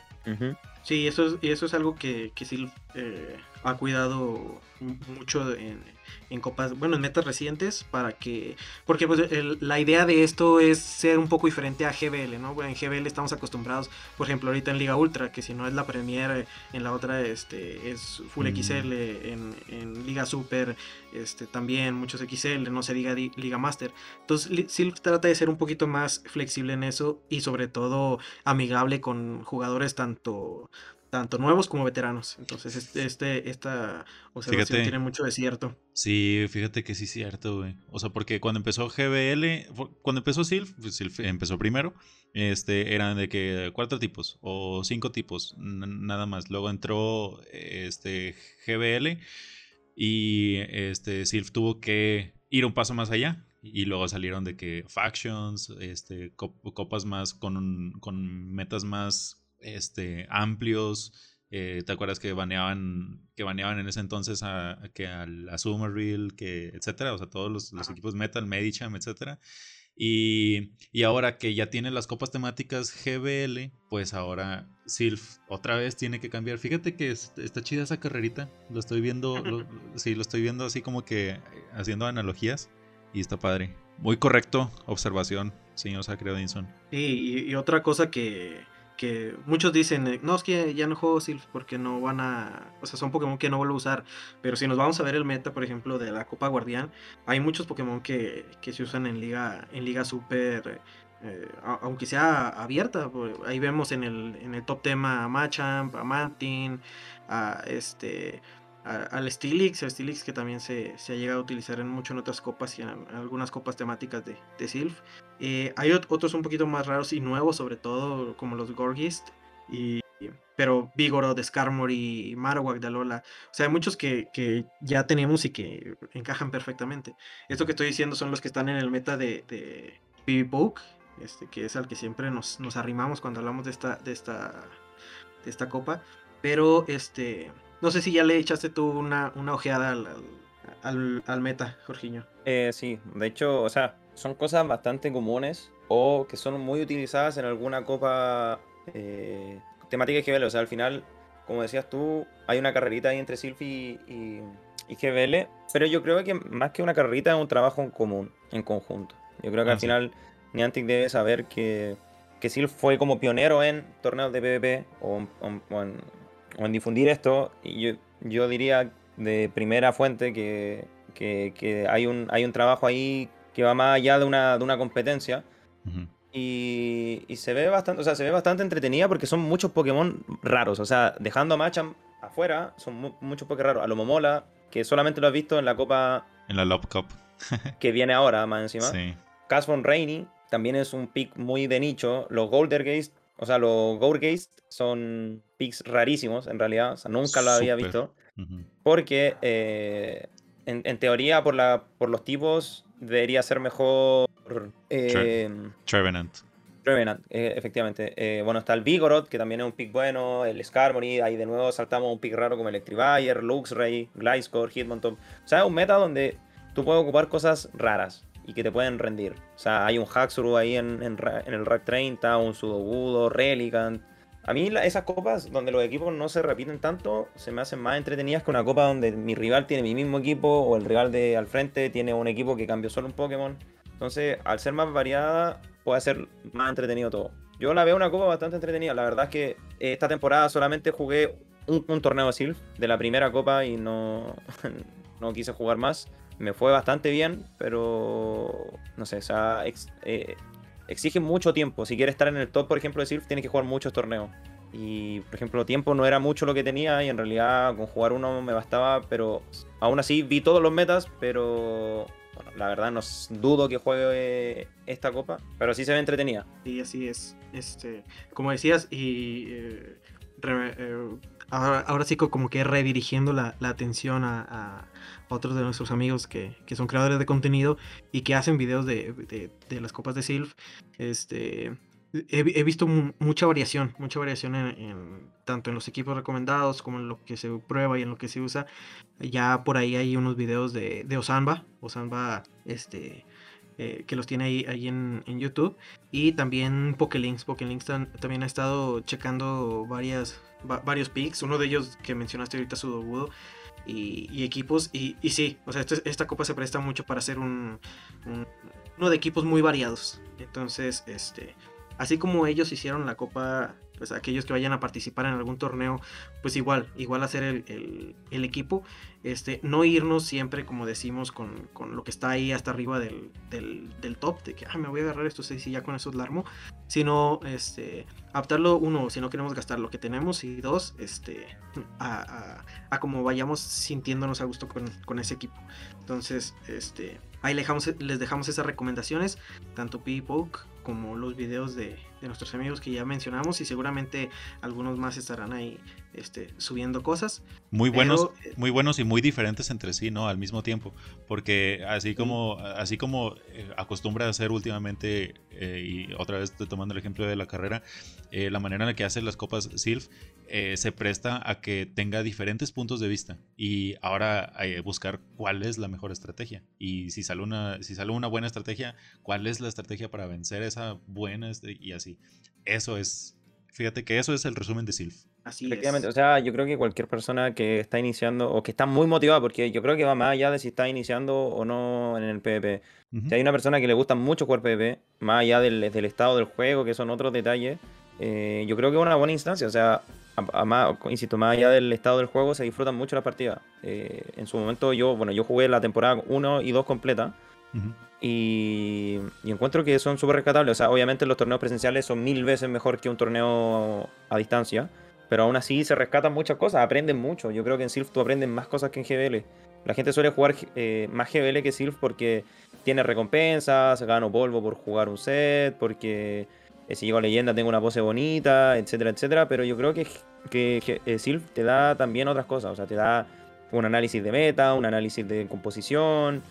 Sí, eso es, eso es algo que, que sí eh, ha cuidado mucho en, en copas, bueno, en metas recientes para que, porque pues la idea de esto es ser un poco diferente a GBL, ¿no? En GBL estamos acostumbrados, por ejemplo, ahorita en Liga Ultra, que si no es la Premier, en la otra este, es Full mm. XL, en, en, Liga Super, este, también muchos XL, no se diga Liga Master. Entonces, sí trata de ser un poquito más flexible en eso y sobre todo amigable con jugadores tanto tanto nuevos como veteranos. Entonces, este, este esta observación tiene mucho de cierto. Sí, fíjate que sí es cierto, güey. O sea, porque cuando empezó GBL, cuando empezó Silf, pues Silf empezó primero, este, eran de que cuatro tipos o cinco tipos, nada más. Luego entró este GBL y este Silf tuvo que ir un paso más allá. Y luego salieron de que factions, este, copas más con, con metas más este, amplios. Eh, ¿Te acuerdas que baneaban, que baneaban en ese entonces a, que a la Reel, que etcétera? O sea, todos los, equipos Metal, Medicham, etcétera. Y, y, ahora que ya tiene las copas temáticas GBL, pues ahora Silf otra vez tiene que cambiar. Fíjate que está chida esa carrerita. Lo estoy viendo, sí, lo estoy viendo así como que haciendo analogías. Y está padre. Muy correcto, observación, señor Sacredinson. Sí, y otra cosa que, que muchos dicen, eh, no, es que ya no juego Sylph porque no van a, o sea, son Pokémon que no vuelvo a usar, pero si nos vamos a ver el meta, por ejemplo, de la Copa Guardián, hay muchos Pokémon que, se usan en Liga, en Liga Super, eh, aunque sea abierta, ahí vemos en el, en el top tema a Machamp, a Martin, a este al Stilix, el Stilix que también se, ha llegado a utilizar en mucho en otras copas y en, algunas copas temáticas de, de Sylph. Eh, hay otros un poquito más raros y nuevos, sobre todo como los Gorgist, y, pero Vigoroth, Skarmory Marowak de Alola. O sea, hay muchos que, ya tenemos y que encajan perfectamente. Esto que estoy diciendo son los que están en el meta de, de este, que es al que siempre nos, nos arrimamos cuando hablamos de esta, de esta, de esta copa. Pero este no sé si ya le echaste tú una, una ojeada al, al, meta, Jorginho. Eh, sí, de hecho, o sea, son cosas bastante comunes o que son muy utilizadas en alguna copa eh, temática GBL. O sea, al final, como decías tú, hay una carrerita ahí entre Silphy y, y, GBL, pero yo creo que más que una carrerita es un trabajo en común, en conjunto. Yo creo que al final Niantic debe saber que, que Silph fue como pionero en torneos de PvP o, o en, o en difundir esto, yo, yo diría de primera fuente que, que, hay, un, hay un trabajo ahí que va más allá de una, de una competencia. y, y, se ve bastante, o sea, se ve bastante entretenida porque son muchos Pokémon raros. O sea, dejando a Machamp afuera, son muchos Pokémon raros. A lo Momola, que solamente lo has visto en la Copa. En la Love Cup. que viene ahora, más encima. Sí. Casbon Rainy también es un pick muy de nicho. Los Goldergeist o sea, los Gourgeist son picks rarísimos, en realidad. O sea, nunca lo había visto. Porque, eh, en, teoría, por, la, por los tipos, debería ser mejor. Eh, Trevenant. Trevenant, eh, efectivamente. Eh, bueno, está el Vigoroth, que también es un pick bueno. El Skarmory, ahí de nuevo saltamos un pick raro como Electivire, Luxray, Gliscor, Hitmontop. O sea, es un meta donde tú puedes ocupar cosas raras y que te pueden rendir. O sea, hay un Haxuru ahí en, el Rack 30, un Sudogudo, Relicant. A mí esas copas donde los equipos no se repiten tanto se me hacen más entretenidas que una copa donde mi rival tiene mi mismo equipo o el rival de al frente tiene un equipo que cambió solo un Pokémon. Entonces, al ser más variada, puede ser más entretenido todo. Yo la veo una copa bastante entretenida. La verdad es que esta temporada solamente jugué un, un torneo Silph de la primera copa y no, no quise jugar más me fue bastante bien, pero no sé, o sea, eh, exige mucho tiempo. Si quieres estar en el top, por ejemplo, de Silph, tienes que jugar muchos torneos. Y, por ejemplo, tiempo no era mucho lo que tenía y en realidad con jugar uno me bastaba, pero aún así vi todos los metas, pero bueno, la verdad no dudo que juegue esta copa, pero sí se ve entretenida. Sí, así es. Este, como decías, y eh, eh, ahora, sí como que redirigiendo la, atención a, otros de nuestros amigos que, son creadores de contenido y que hacen videos de, de las copas de Sylph. Este, he, visto mucha variación, mucha variación en, tanto en los equipos recomendados como en lo que se prueba y en lo que se usa. Ya por ahí hay unos videos de, de Osanba, Osanba este, eh, que los tiene ahí, ahí en, YouTube. Y también Pokelinks, Pokelinks también ha estado checando varias, varios picks, uno de ellos que mencionaste ahorita, Sudobudo. Y, y, equipos. Y, y sí, o sea, esta copa se presta mucho para hacer un, uno de equipos muy variados. Entonces, este, Así como ellos hicieron la copa, pues aquellos que vayan a participar en algún torneo, pues igual, igual hacer el, equipo. Este, no irnos siempre, como decimos, con, lo que está ahí hasta arriba del, top, de que me voy a agarrar esto seis y ya con eso es larmo. Sino este, adaptarlo, uno, si no queremos gastar lo que tenemos, y dos, este, a, como vayamos sintiéndonos a gusto con, ese equipo. Entonces, este, ahí les dejamos, les dejamos esas recomendaciones, tanto P como los videos de, nuestros amigos que ya mencionamos y seguramente algunos más estarán ahí este, subiendo cosas. Muy buenos, eh, muy buenos y muy diferentes entre sí, ¿no? Al mismo tiempo, porque así como, así como eh, acostumbra a hacer últimamente, eh, y otra vez estoy tomando el ejemplo de la carrera, la manera en la que hace las copas SILF se presta a que tenga diferentes puntos de vista y ahora buscar cuál es la mejor estrategia y si sale una, si sale una buena estrategia, cuál es la estrategia para vencer esa buena este, y así. Eso es, fíjate que eso es el resumen de SILF. Así Efectivamente, o sea, yo creo que cualquier persona que está iniciando o que está muy motivada, porque yo creo que va más allá de si está iniciando o no en el PvP. Si hay una persona que le gusta mucho jugar PvP, más allá del, estado del juego, que son otros detalles, eh, yo creo que es una buena instancia. O sea, insisto, más allá del estado del juego, se disfrutan mucho las partidas. Eh, en su momento, yo, bueno, yo jugué la temporada 1 y 2 completa. Y, encuentro que son súper rescatables. O sea, obviamente los torneos presenciales son mil veces mejor que un torneo a distancia. Pero aún así se rescatan muchas cosas, aprenden mucho. Yo creo que en Sylph tú aprendes más cosas que en GBL. La gente suele jugar eh, más GBL que Sylph porque tiene recompensas, gano polvo por jugar un set, porque eh, si llego a leyenda tengo una pose bonita, etcétera, etcétera. Pero yo creo que, que, eh, Sylph te da también otras cosas. O sea, te da un análisis de meta, un análisis de composición,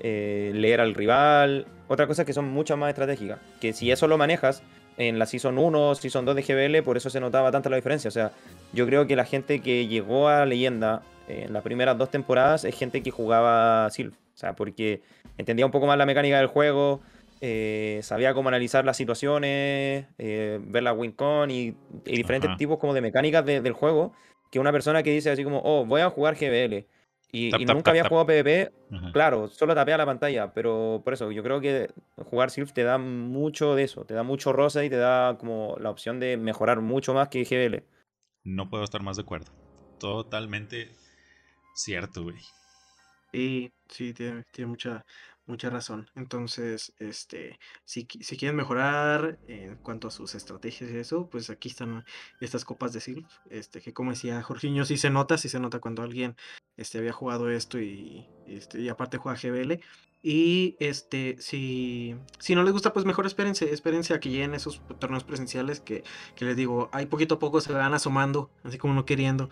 eh, leer al rival, otras cosas que son mucho más estratégicas. Que si eso lo manejas en la Season 1 Season 2 de GBL, por eso se notaba tanta la diferencia. O sea, yo creo que la gente que llegó a Leyenda en las primeras dos temporadas es gente que jugaba Sylph. O sea, porque entendía un poco más la mecánica del juego, eh, sabía cómo analizar las situaciones, eh, ver la WinCon y, y diferentes tipos como de mecánicas del juego, que una persona que dice así como, oh, voy a jugar GBL y, nunca había jugado PvP, claro, solo tapea la pantalla, pero por eso yo creo que jugar Sylph te da mucho de eso, te da mucho rosa y te da como la opción de mejorar mucho más que GBL. No puedo estar más de acuerdo. Totalmente cierto, güey. Sí, sí, tiene, tiene mucha, mucha razón. Entonces, este, si, si quieren mejorar en cuanto a sus estrategias y eso, pues aquí están estas copas de Sylph, este, que como decía Jorginho, sí se nota, sí se nota cuando alguien este, había jugado esto y, este, y aparte juega GBL. Y este, si, si no les gusta, pues mejor espérense, espérense a que lleguen esos torneos presenciales que, que les digo, ahí poquito a poco se van asomando, así como no queriendo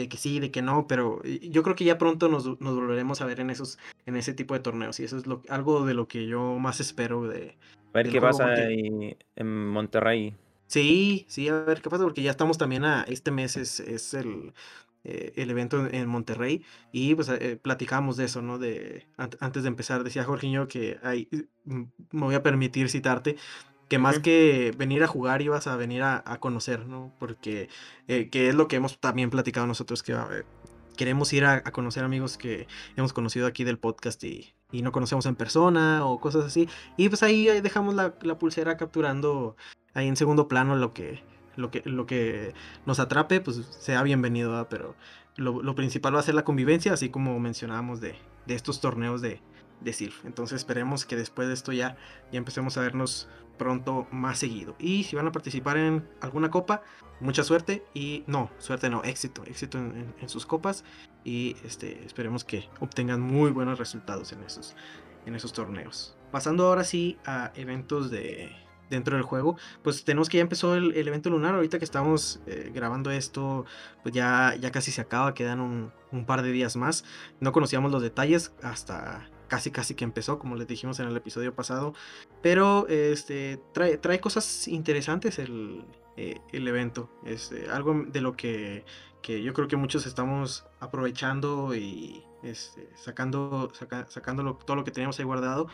de que sí, de que no, pero yo creo que ya pronto nos, volveremos a ver en esos, en ese tipo de torneos. Y eso es lo, algo de lo que yo más espero de. A ver qué pasa en Monterrey. Sí, sí, a ver qué pasa, porque ya estamos también a. Este mes es, es el, eh, el evento en, Monterrey. Y pues eh, platicamos de eso, ¿no? De antes de empezar, decía Jorginho que me voy a permitir citarte que más que venir a jugar ibas a venir a, conocer, ¿no? Porque eh, que es lo que hemos también platicado nosotros, que queremos ir a, conocer amigos que hemos conocido aquí del podcast y, no conocemos en persona o cosas así. Y pues ahí dejamos la, pulsera capturando ahí en segundo plano lo que, lo que, lo que nos atrape, pues sea bienvenido, ¿verdad? pero lo, principal va a ser la convivencia, así como mencionábamos de, de estos torneos de, de. Entonces esperemos que después de esto ya, ya empecemos a vernos pronto más seguido. Y si van a participar en alguna copa, mucha suerte. Y no, suerte no, éxito, éxito en, sus copas. Y este, esperemos que obtengan muy buenos resultados en esos, en esos torneos. Pasando ahora sí a eventos de dentro del juego, pues tenemos que ya empezó el, evento lunar, ahorita que estamos eh, grabando esto, pues ya, ya casi se acaba, quedan un, un par de días más, no conocíamos los detalles hasta casi casi que empezó, como les dijimos en el episodio pasado. Pero este trae, trae cosas interesantes el, eh, el evento. Es este, algo de lo que, que, yo creo que muchos estamos aprovechando y este, sacando, sacando todo lo que teníamos ahí guardado.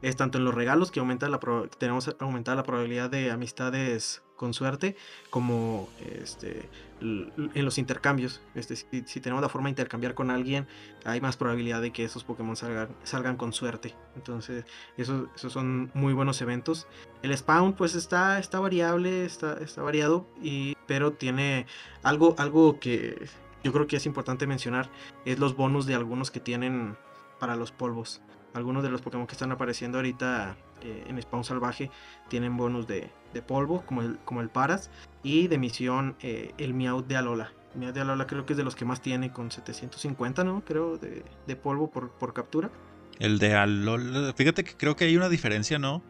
Es tanto en los regalos que aumenta la tenemos aumentada la probabilidad de amistades con suerte, como este, en los intercambios. Este, si, tenemos la forma de intercambiar con alguien, hay más probabilidad de que esos Pokémon salgan, salgan con suerte. Entonces, eso, esos son muy buenos eventos. El spawn, pues está, está variable, está, está variado, y, pero tiene algo, algo que yo creo que es importante mencionar: es los bonus de algunos que tienen para los polvos. Algunos de los Pokémon que están apareciendo ahorita eh, en Spawn Salvaje tienen bonus de, polvo, como el, como el Paras, y de misión eh, el Meowth de Alola. El Meowth de Alola creo que es de los que más tiene, con 750, ¿no? Creo, de, polvo por, por, captura. El de Alola, fíjate que creo que hay una diferencia, ¿no?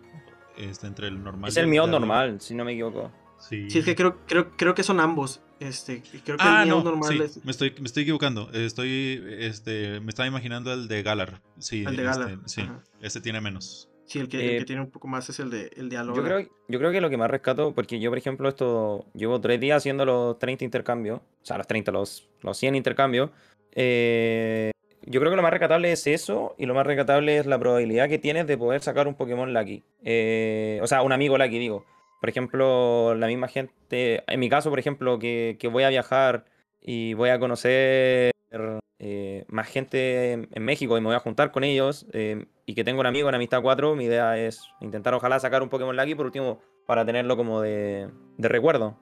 Este, entre el normal. Es el Meowth normal, si no me equivoco. Sí. sí, es que creo, creo, creo que son ambos. Este, creo que el ah, normal me, estoy, me estoy equivocando. Estoy, este, me estaba imaginando el de Galar. Sí, el de Galar. Este, sí, este tiene menos. Sí, el que, eh, tiene un poco más es el de, el de Yo creo, yo creo que lo que más rescato, porque yo, por ejemplo, esto llevo tres días haciendo los 30 intercambios, o sea, los 30, los, los 100 intercambios. Eh, yo creo que lo más rescatable es eso, y lo más rescatable es la probabilidad que tienes de poder sacar un Pokémon Lucky. Eh, o sea, un amigo Lucky, digo. Por ejemplo, la misma gente, en mi caso, por ejemplo, que, que voy a viajar y voy a conocer eh, más gente en, México y me voy a juntar con ellos eh, y que tengo un amigo en Amistad 4, mi idea es intentar ojalá sacar un Pokémon Lucky por último para tenerlo como de, de recuerdo.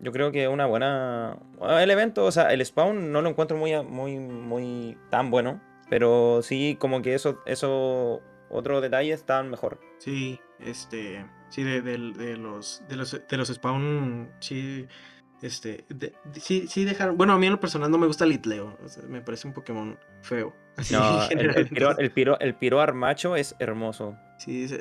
Yo creo que una buena... El evento, o sea, el spawn no lo encuentro muy, muy, muy tan bueno, pero sí como que eso, eso otros detalles están mejor. Sí, este, sí, de, de, los, de los, de los spawn, sí, este, sí, sí dejaron. Bueno, a mí en lo personal no me gusta Litleo. me parece un Pokémon feo. No, el, piro, el, piro, armacho es hermoso. Sí, es,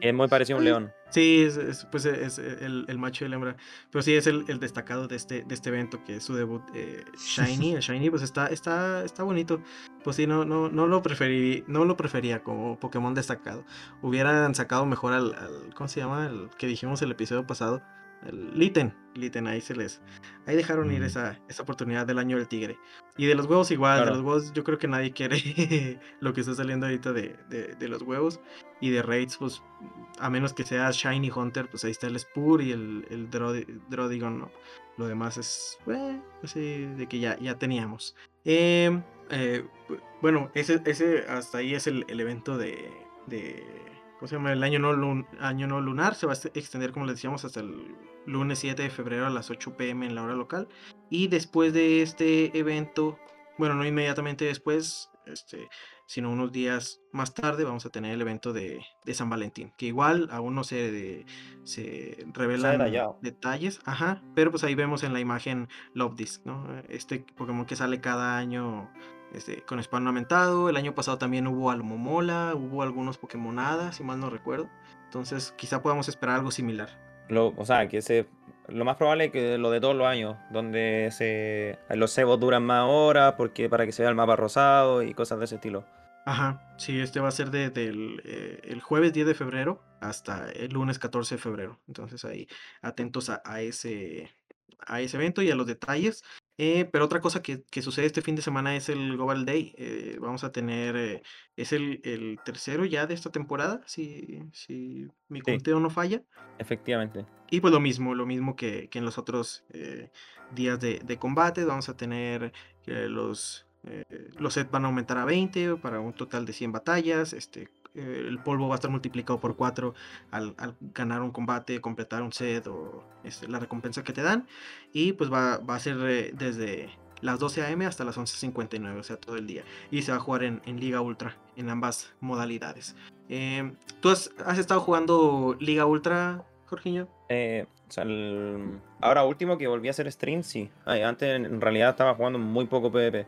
es muy parecido a un león. Sí, es, pues es el, macho y la hembra. Pero sí es el, destacado de este, de este evento, que es su debut. Eh, Shiny, el Shiny, pues está, está, está bonito. Pues sí, no, no, no lo preferí, no lo prefería como Pokémon destacado. Hubieran sacado mejor al, al ¿cómo se llama? El que dijimos el episodio pasado el Litten, Litten, ahí se les. Ahí dejaron ir esa, esa oportunidad del año del tigre. Y de los huevos igual, de los huevos yo creo que nadie quiere lo que está saliendo ahorita de, de, los huevos. Y de raids, pues, a menos que sea Shiny Hunter, pues ahí está el Spur y el, el Drodigon, ¿no? Lo demás es, eh, pues, de que ya, ya teníamos. Em, eh, bueno, ese, ese hasta ahí es el, el evento de, de ¿cómo se llama? El año no, año no lunar se va a extender, como les decíamos, hasta el lunes 7 de febrero a las 8 pm en la hora local. Y después de este evento, bueno, no inmediatamente después, este, sino unos días más tarde vamos a tener el evento de, San Valentín, que igual aún no se, se revelan detalles, ajá, pero pues ahí vemos en la imagen Love Disc, ¿no? Este Pokémon que sale cada año este, con spam aumentado, el año pasado también hubo Almomola, hubo algunos Pokémonadas, si mal no recuerdo, entonces quizá podamos esperar algo similar. Lo, o sea, que se, lo más probable es que lo de todos los años, donde se, los cebos duran más horas porque para que se vea el mapa rosado y cosas de ese estilo. Ajá, sí, este va a ser desde el, eh, el, jueves 10 de febrero hasta el lunes 14 de febrero. Entonces ahí atentos a, ese, a ese evento y a los detalles. Eh, pero otra cosa que, que, sucede este fin de semana es el Global Day. Eh, vamos a tener, es el, el, tercero ya de esta temporada, si, si mi conteo no falla. Efectivamente. Y pues lo mismo, lo mismo que, que en los otros días de, de, combate. Vamos a tener los eh, los sets van a aumentar a 20 para un total de 100 batallas. Este, eh, el polvo va a estar multiplicado por 4 al, ganar un combate, completar un set o este, la recompensa que te dan. Y pues va, a ser eh, desde las 12 am hasta las 11.59, o sea, todo el día. Y se va a jugar en, Liga Ultra, en ambas modalidades. Em, ¿Tú has, estado jugando Liga Ultra, Jorginho? Eh, ahora último que volví a hacer stream, sí. antes en realidad estaba jugando muy poco PvP.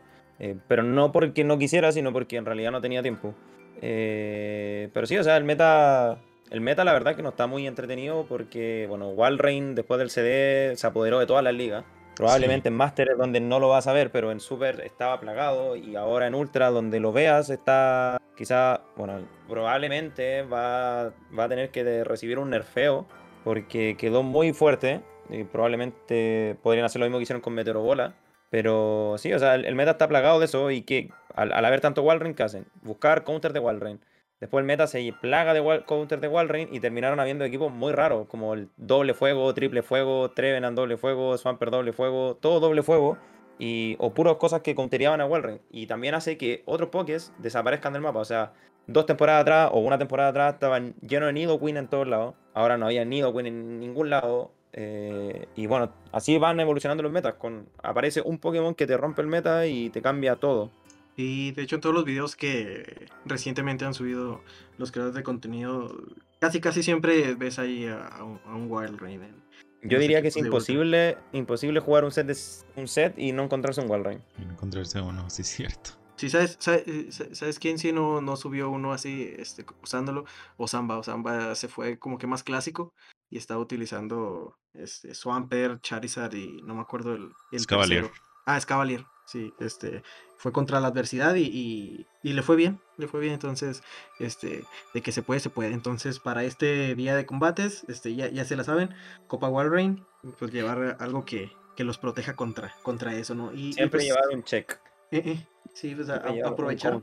Pero no porque no quisiera, sino porque en realidad no tenía tiempo. Eh, pero sí, o sea, el meta el meta, la verdad, que no está muy entretenido porque, bueno, Walrein después del CD se apoderó de todas las ligas. Probablemente en Master es donde no lo vas a ver, pero en Super estaba plagado y ahora en Ultra, donde lo veas, está quizá, bueno, probablemente va, va a tener que recibir un nerfeo porque quedó muy fuerte. Y probablemente podrían hacer lo mismo que hicieron con Meteoro Bola. Pero sí, o sea, el, meta está plagado de eso y que al, haber tanto Walrein, ¿qué hacen? Buscar counter de Walrein. Después el meta se plaga de counter de Walrein y terminaron habiendo equipos muy raros, como el doble fuego, triple fuego, Trevenant doble fuego, Swamper doble fuego, todo doble fuego, y, o puras cosas que counteriaban a Walrein. Y también hace que otros pokés desaparezcan del mapa. O sea, dos temporadas atrás o una temporada atrás estaban llenos de Nidoqueen en todos lados. Ahora no había Nidoqueen en ningún lado. Eh, y bueno, así van evolucionando los metas. Con, aparece un Pokémon que te rompe el meta y te cambia todo. Y de hecho en todos los videos que recientemente han subido los creadores de contenido, casi casi siempre ves ahí a, un, Wild Raven. Yo diría que es imposible, imposible jugar un set, de, un set y no encontrarse un Wild Raven. Y no encontrarse uno, sí es cierto. Sí, ¿sabes, eh, sabes, quién sí no, no subió uno así este, usándolo? Osamba. Osamba se fue como que más clásico y estaba utilizando este, Swampert, Charizard y no me acuerdo el, el Escavalier. Ah, Escavalier. Sí, este, fue contra la adversidad y, le fue bien, le fue bien, entonces, este, de que se puede, se puede. Entonces, para este día de combates, este, ya, ya se la saben, Copa Walrein, pues llevar algo que, que los proteja contra, contra eso, ¿no? Y, Siempre pues, llevar un check. Eh, eh, sí, pues, aprovechar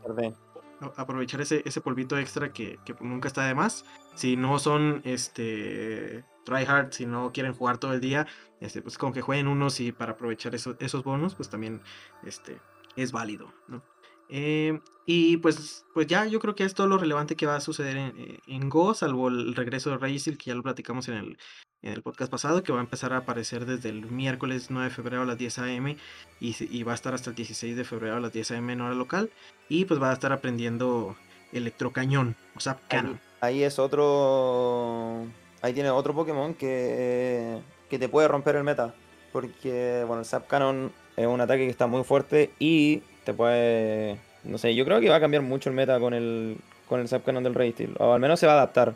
aprovechar ese, ese polvito extra que, que, nunca está de más. Si no son este try hard, si no quieren jugar todo el día, este, pues con que jueguen unos y para aprovechar esos bonos, pues también este, es válido, ¿no? Eh, y pues, pues ya yo creo que es todo lo relevante que va a suceder en, en Go, salvo el regreso de Raysil, que ya lo platicamos en el, en el podcast pasado, que va a empezar a aparecer desde el miércoles 9 de febrero a las 10 a.m. Y, y, va a estar hasta el 16 de febrero a las 10 a.m. en hora local. Y pues va a estar aprendiendo electrocañón, o sea, canon. Ahí es otro. Ahí tiene otro Pokémon que, que te puede romper el meta. Porque, bueno, el Zap Cannon es un ataque que está muy fuerte y te puede. No sé, yo creo que va a cambiar mucho el meta con el, con el Zap Cannon del Rey Steel. O al menos se va a adaptar.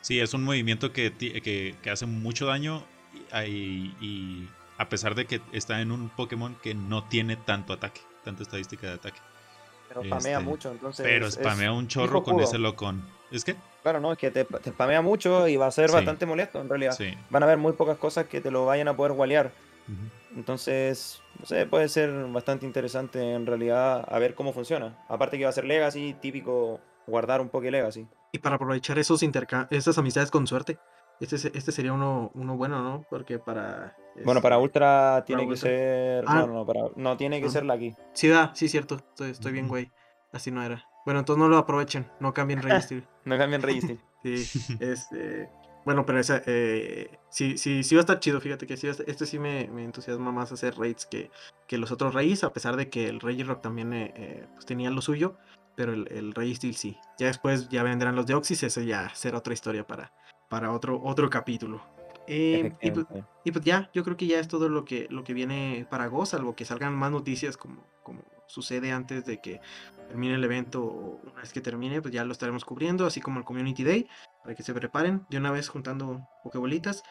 Sí, es un movimiento que, que, hace mucho daño y, a pesar de que está en un Pokémon que no tiene tanto ataque, tanta estadística de ataque. Pero spamea este, mucho, entonces. Pero spamea un chorro con ese locón. ¿Es que? Claro, no, es que te, te spamea mucho y va a ser bastante molesto en realidad. Van a haber muy pocas cosas que te lo vayan a poder walear. Entonces, no sé, puede ser bastante interesante en realidad a ver cómo funciona. Aparte que va a ser Legacy, típico guardar un Poké Legacy. Y para aprovechar esos esas amistades con suerte. Este, este sería uno, uno bueno, ¿no? Porque para. Bueno, para este, Ultra tiene que ser. Ah. no, no, para, no, tiene que ah. ser la aquí. Sí, va, sí, cierto. Estoy, estoy bien, güey. Así no era. Bueno, entonces no lo aprovechen. No cambien Registry. no cambien Registry. sí, este. Bueno, pero esa, eh, sí, sí, sí va a estar chido, fíjate que sí, este sí me, me entusiasma más hacer raids que, que los otros raids, a pesar de que el Regirock también eh, eh, pues tenía lo suyo, pero el, el Steel sí. Ya después ya vendrán los de Oxys, eso ya será otra historia para, para otro, otro capítulo. Eh, pues, y, pues, ya, yo creo que ya es todo lo que, lo que viene para Go, salvo que salgan más noticias como, como sucede antes de que termine el evento o una vez que termine, pues ya lo estaremos cubriendo, así como el Community Day, para que se preparen de una vez juntando pokebolitas.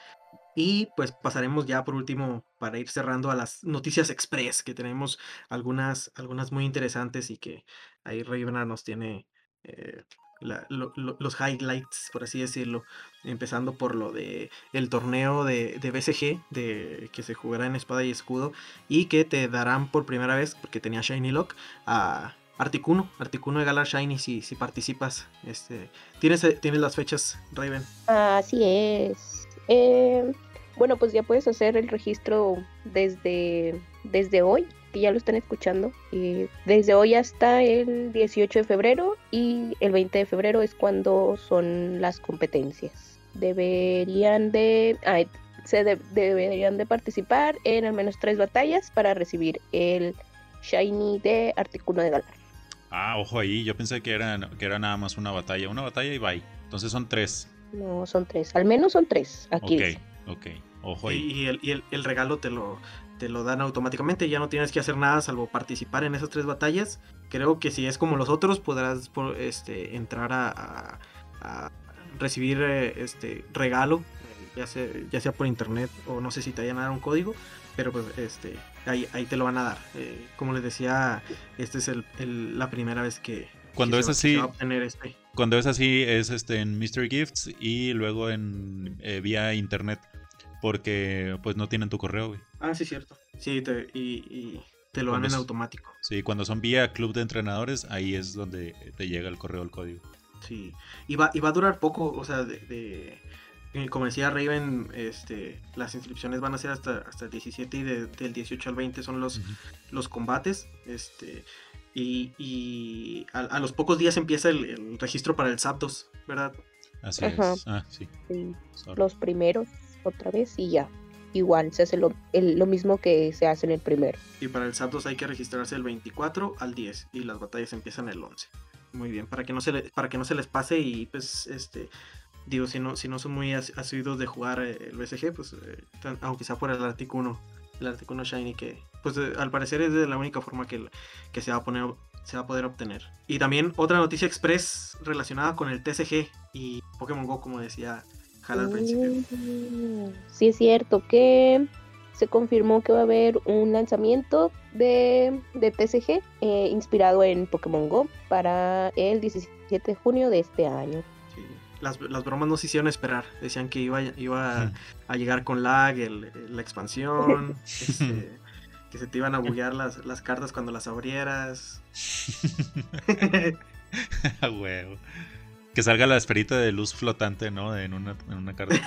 Y pues pasaremos ya por último para ir cerrando a las noticias express, que tenemos algunas, algunas muy interesantes y que ahí Ravenar nos tiene eh, los highlights, por así decirlo. Empezando por lo de el torneo de, de BCG, de, que se jugará en espada y escudo, y que te darán por primera vez, porque tenía Shiny Lock, a Articuno, Articuno de Galar Shiny si, si participas. Este, ¿tienes, ¿Tienes las fechas, Raven? Así es. Eh, bueno, pues ya puedes hacer el registro desde, desde hoy, que ya lo están escuchando. Y desde hoy hasta el 18 de febrero y el 20 de febrero es cuando son las competencias. Deberían de... se deberían de participar en al menos tres batallas para recibir el Shiny de Articuno de Galar. Ah, ojo ahí, yo pensé que era, que era nada más una batalla, una batalla y bye. Entonces son tres. No, son tres, al menos son tres. Aquí. Ok, ok, ojo ahí. Y, el, y el, regalo te lo, te lo dan automáticamente, ya no tienes que hacer nada salvo participar en esas tres batallas. Creo que si es como los otros, podrás este, entrar a, recibir eh, este regalo, ya sea, ya sea por internet o no sé si te vayan a dar un código, pero pues este ahí, ahí te lo van a dar. Eh, como les decía, esta es el, la primera vez que... Cuando es así... Este. Cuando es así es este en Mystery Gifts y luego en eh, vía internet porque pues no tienen tu correo, güey. Ah, sí, cierto. Sí, y, te lo dan en automático. Sí, cuando son vía club de entrenadores, ahí es donde te llega el correo, el código. Sí, y va, y va a durar poco, o sea, de eh, como decía Raven, este, las inscripciones van a ser hasta, hasta el 17 y del 18 al 20 son los, los combates. Este, y, a, los pocos días empieza el, registro para el Zapdos, ¿verdad? Así es. Ah, sí. Los primeros, otra vez, y ya. Igual, se hace lo, lo, mismo que se hace en el primero. Y para el Zapdos hay que registrarse el 24 al 10 y las batallas empiezan el 11. Muy bien, para que no se para que no se les pase y pues este digo, si no, si no son muy asiduos de jugar eh, el BSG, pues eh, aunque sea por el Articuno, el Articuno Shiny, que pues eh, al parecer es de la única forma que, que se, va a poner, se va a poder obtener. Y también otra noticia express relacionada con el TCG y Pokémon Go, como decía Jala al principio. Mm, sí, es cierto que se confirmó que va a haber un lanzamiento de, de TCG inspirado en Pokémon Go para el 17 de junio de este año las, bromas no se hicieron esperar. Decían que iba, iba a, llegar con lag la expansión, este, que se te iban a buguear las, las cartas cuando las abrieras. A huevo. Que salga la esferita de luz flotante, ¿no? En una, en una carta.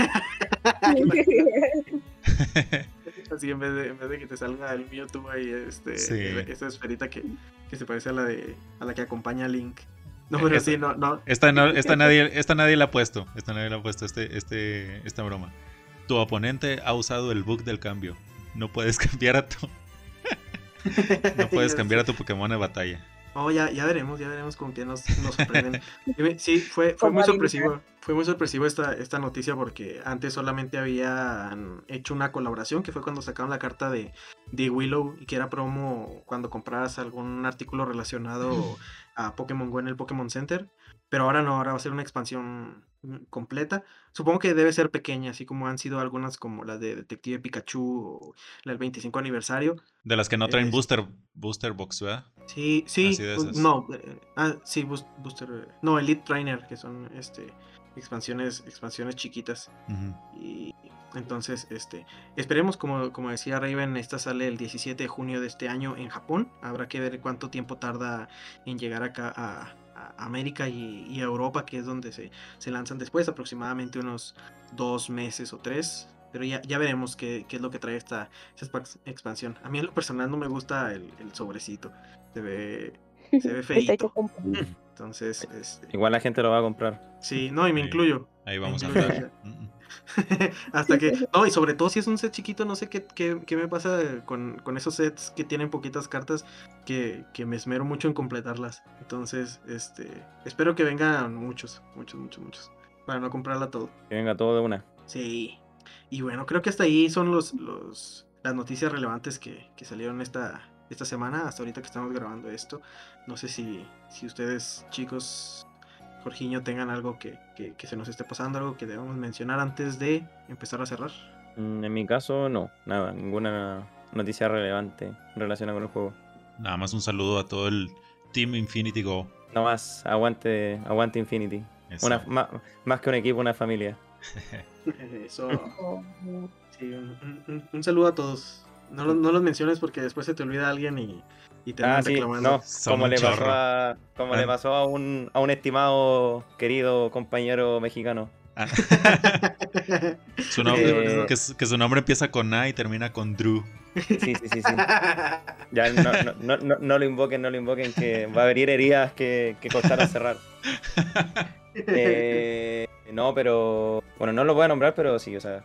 Así en vez, de, en vez de que te salga el Mewtwo ahí, este, esa esferita que, que se parece a la de a la que acompaña a Link. No, pero esta, sí, no, no. Esta, nadie, esta nadie la ha puesto. Esta nadie la ha puesto, este, este, esta broma. Tu oponente ha usado el bug del cambio. No puedes cambiar a tu. no puedes cambiar a tu Pokémon de batalla. Oh, ya, ya veremos, ya veremos con qué nos, nos sorprenden. sí, fue, fue muy sorpresivo. Fue muy sorpresivo esta, esta noticia porque antes solamente habían hecho una colaboración, que fue cuando sacaron la carta de, de Willow y que era promo cuando compraras algún artículo relacionado a Pokémon Go en el Pokémon Center. Pero ahora no, ahora va a ser una expansión completa. Supongo que debe ser pequeña, así como han sido algunas como la de Detective Pikachu o la del 25 aniversario. De las que no traen booster, booster box, ¿verdad? Sí, sí, no, eh, ah, sí, booster, no, Elite Trainer, que son este expansiones, expansiones chiquitas. Y entonces, este, esperemos, como, como decía Raven, esta sale el 17 de junio de este año en Japón. Habrá que ver cuánto tiempo tarda en llegar acá a, América y, a Europa, que es donde se, se, lanzan después, aproximadamente unos dos meses o tres. Pero ya, ya veremos qué, qué es lo que trae esta, esta, expansión. A mí en lo personal no me gusta el, el sobrecito. Se ve, se ve feito. Entonces, este... igual la gente lo va a comprar. Sí, no, y me incluyo. Ahí vamos a ver. Hasta que, no, y sobre todo si es un set chiquito, no sé qué, qué, me pasa con, con, esos sets que tienen poquitas cartas, que, que, me esmero mucho en completarlas. Entonces, este, espero que vengan muchos, muchos, muchos, muchos, para no comprarla todo. Que venga todo de una. Sí. Y bueno, creo que hasta ahí son los, los las noticias relevantes que, que salieron esta, esta semana, hasta ahorita que estamos grabando esto. No sé si, si ustedes, chicos, Jorginho, tengan algo que, se nos esté pasando, algo que debamos mencionar antes de empezar a cerrar. Mm, en mi caso, no, nada, ninguna noticia relevante relacionada con el juego. Nada más un saludo a todo el Team Infinity Go. Nada más, aguante, aguante Infinity. Una, más, que un equipo, una familia. Eso. Sí, un, saludo a todos. No, no los menciones porque después se te olvida alguien y, y te ah, reclamando. como, le pasó, a, como le ah. pasó a un, a un estimado querido compañero mexicano. Ah. su nombre, eh, que, su nombre empieza con A y termina con Drew. Sí, sí, sí, sí. Ya no, no, no, no, lo invoquen, no lo invoquen, que va a haber heridas que, que costaron cerrar. Eh, no, pero. Bueno, no lo voy a nombrar, pero sí, o sea.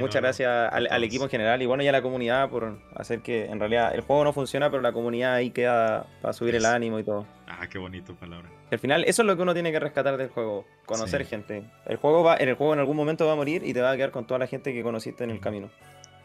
Muchas gracias al, equipo en general y bueno, y a la comunidad por hacer que en realidad el juego no funciona, pero la comunidad ahí queda para subir el ánimo y todo. Ah, qué bonito palabra. Al final, eso es lo que uno tiene que rescatar del juego, conocer gente. El juego va, en el juego en algún momento va a morir y te va a quedar con toda la gente que conociste en el camino.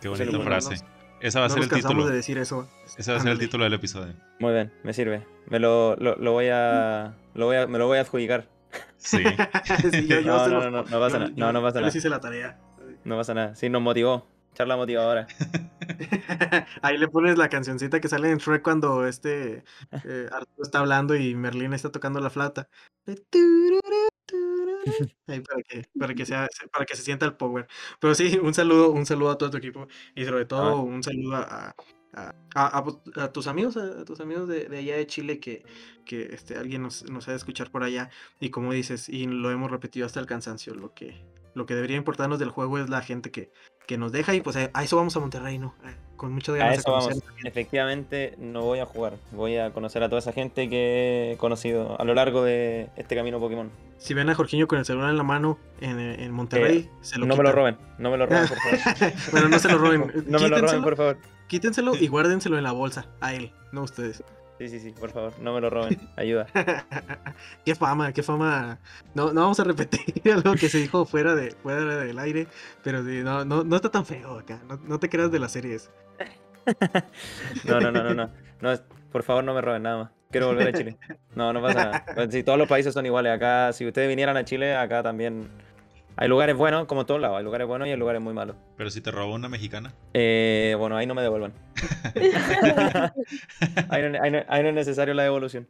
Qué bonita frase. Esa va a ser el título. de decir eso. Ese va a ser el título del episodio. Muy bien, me sirve. Me lo, lo, voy a, lo voy a, me lo voy a adjudicar. Sí. yo, no, no, no, no, pasa nada. No, no pasa nada. les hice la tarea. No pasa nada. Sí, nos motivó. Charla motivadora. Ahí le pones la cancioncita que sale en Shrek cuando este eh, Arturo está hablando y Merlín está tocando la flauta. Ahí para que, para que sea, para que se sienta el power. Pero sí, un saludo, un saludo a todo tu equipo y sobre todo un saludo a, a, tus amigos, a, tus amigos de, allá de Chile que, que este, alguien nos, nos ha de escuchar por allá. Y como dices, y lo hemos repetido hasta el cansancio, lo que, lo que debería importarnos del juego es la gente que, que nos deja y pues a, eso vamos a Monterrey, ¿no? Con muchas ganas a eso vamos. Efectivamente, no voy a jugar, voy a conocer a toda esa gente que he conocido a lo largo de este camino Pokémon. Si ven a Jorginho con el celular en la mano en, en Monterrey, eh, se lo No me lo roben, no me lo roben, por favor. bueno, no se lo roben. no me lo roben, por favor. Quítenselo y guárdenselo en la bolsa, a él, no ustedes. Sí, sí, sí, por favor, no me lo roben, ayuda. qué fama, qué fama. No, no vamos a repetir algo que se dijo fuera, de, fuera del aire, pero no, no, no está tan feo acá, no, no te creas de las series. no, no, no, no, no, no, por favor no me roben nada más. Quiero volver a Chile. No, no pasa nada. Si pues, todos los países son iguales, acá, si ustedes vinieran a Chile, acá también hay lugares buenos, como en todos lados, hay lugares buenos y hay lugares muy malos. Pero si te robó una mexicana. Eh, bueno, ahí no me devuelvan. ahí, no, es necesario la devolución.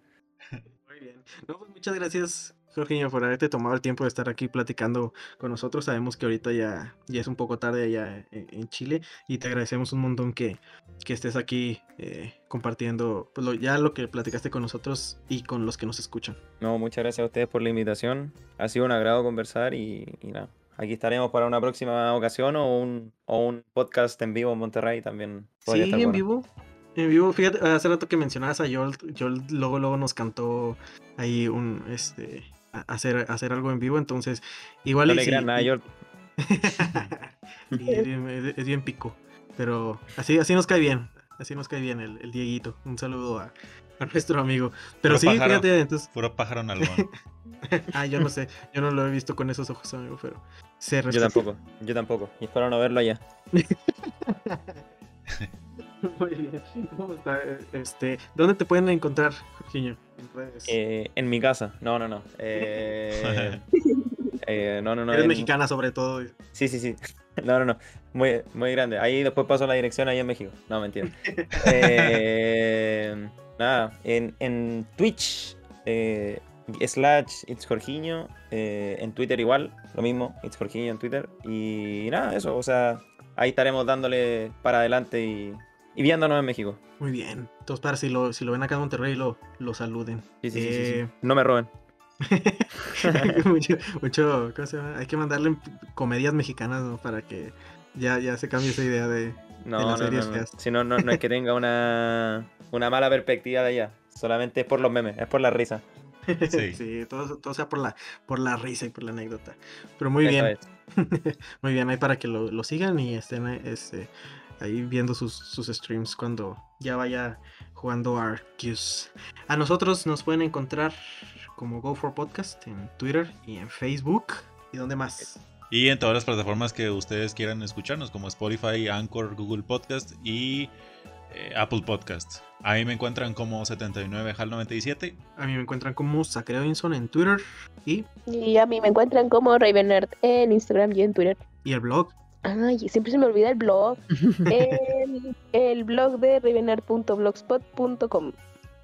Muy bien. No, pues muchas gracias Jorginho, por haberte tomado el tiempo de estar aquí platicando con nosotros. Sabemos que ahorita ya, ya es un poco tarde allá en, Chile y te agradecemos un montón que, que estés aquí eh, compartiendo pues, ya lo que platicaste con nosotros y con los que nos escuchan. No, muchas gracias a ustedes por la invitación. Ha sido un agrado conversar y, nada. Aquí estaremos para una próxima ocasión o un, o un podcast en vivo en Monterrey también. Sí, en vivo. En vivo, fíjate, hace rato que mencionabas a Joel, Joel luego, luego nos cantó ahí un, este, hacer, hacer algo en vivo, entonces igual... No le nada, yo... es, bien, pico, pero así, así nos cae bien, así nos cae bien el, el Dieguito. Un saludo a, nuestro amigo. Pero sí, fíjate, entonces... Puro pájaro ah, yo no sé, yo no lo he visto con esos ojos, amigo, pero... yo tampoco, yo tampoco, y espero no verlo allá. Muy bien. Este, ¿Dónde te pueden encontrar, Jorginho? En eh, en mi casa. No, no, no. Eh, eh, no, no, no. Eres mexicana sobre todo. Sí, sí, sí. No, no, no. Muy, muy grande. Ahí después paso la dirección ahí en México. No, mentira. nada, en, en Twitch, slash It's Jorginho. en Twitter igual, lo mismo, It's Jorginho en Twitter. Y nada, eso, o sea, ahí estaremos dándole para adelante y y viéndonos en México. Muy bien. Entonces, para si lo, si lo ven acá en Monterrey, lo, lo saluden. Sí, sí, sí, eh, No me roben. mucho, mucho ¿cómo se llama? Hay que mandarle comedias mexicanas ¿no? para que ya, ya se cambie esa idea de, no, las series no, Si no, no, no es que tenga una, una mala perspectiva de ella. Solamente es por los memes, es por la risa. Sí, sí todo, todo, sea por la, por la risa y por la anécdota. Pero muy bien. muy bien, ahí para que lo, lo sigan y estén este, ahí viendo sus, sus streams cuando ya vaya jugando Arceus. A nosotros nos pueden encontrar como Go for Podcast en Twitter y en Facebook. ¿Y dónde más? Y en todas las plataformas que ustedes quieran escucharnos, como Spotify, Anchor, Google Podcast y eh, Apple Podcast. Ahí me encuentran como 79HAL97. A mí me encuentran como Sacredinson en Twitter. Y... y a mí me encuentran como Ravenerd en Instagram y en Twitter. Y el blog Ay, siempre se me olvida el blog. el, blog de rivener.blogspot.com.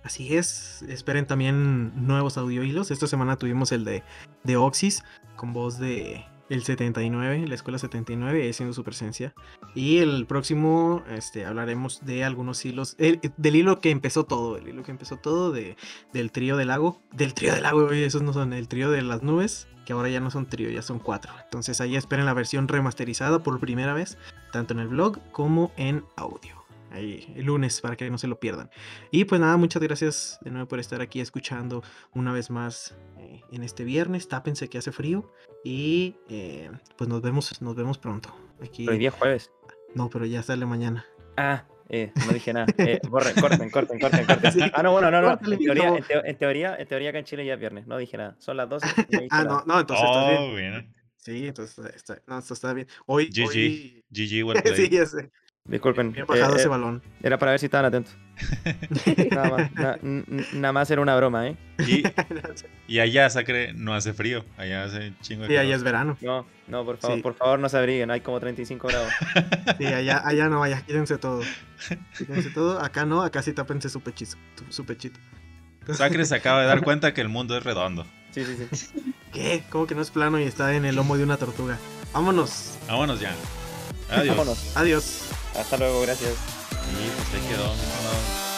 Así es, esperen también nuevos audio hilos. Esta semana tuvimos el de, de Oxys con voz de el 79, la escuela 79, haciendo su presencia. Y el próximo este, hablaremos de algunos hilos, del hilo que empezó todo, el hilo que empezó todo de, del trío del lago. Del trío del lago, esos no son el trío de las nubes, que ahora ya no son trío, ya son cuatro. Entonces ahí esperen la versión remasterizada por primera vez, tanto en el blog como en audio. Ahí, el lunes, para que no se lo pierdan. Y pues nada, muchas gracias de nuevo por estar aquí escuchando una vez más eh, en este viernes. Tápense que hace frío. Y eh, pues nos vemos, nos vemos pronto. Aquí... Hoy día jueves. No, pero ya sale mañana. Ah, eh, no dije nada. Eh, borren, corten, corten, corten, corten. Ah, no, bueno, no, no. En teoría, en, teoría, en teoría acá en Chile ya es viernes. No dije nada. Son las 12. ah, no, no, entonces oh, bien. Sí, entonces está, no, esto está bien. Hoy. GG. Hoy... GG, well sí, ya sé. Disculpen. Bien bajado eh, ese balón. Era para ver si estaban atentos. nada, más, nada más era una broma, ¿eh? Y, y, allá, Sacre, no hace frío. Allá hace chingo de Sí, allá es verano. No, no, por favor, por favor no se abriguen. Hay como 35 grados. Sí, allá, allá no, allá quídense todo. Quídense todo. Acá no, acá sí tápense su pechito. Su pechito. Sacre se acaba de dar cuenta que el mundo es redondo. Sí, sí, sí. ¿Qué? ¿Cómo que no es plano y está en el lomo de una tortuga? Vámonos. Vámonos ya. Adiós. Vámonos. Adiós. Hasta luego, gracias. Y pues se quedó.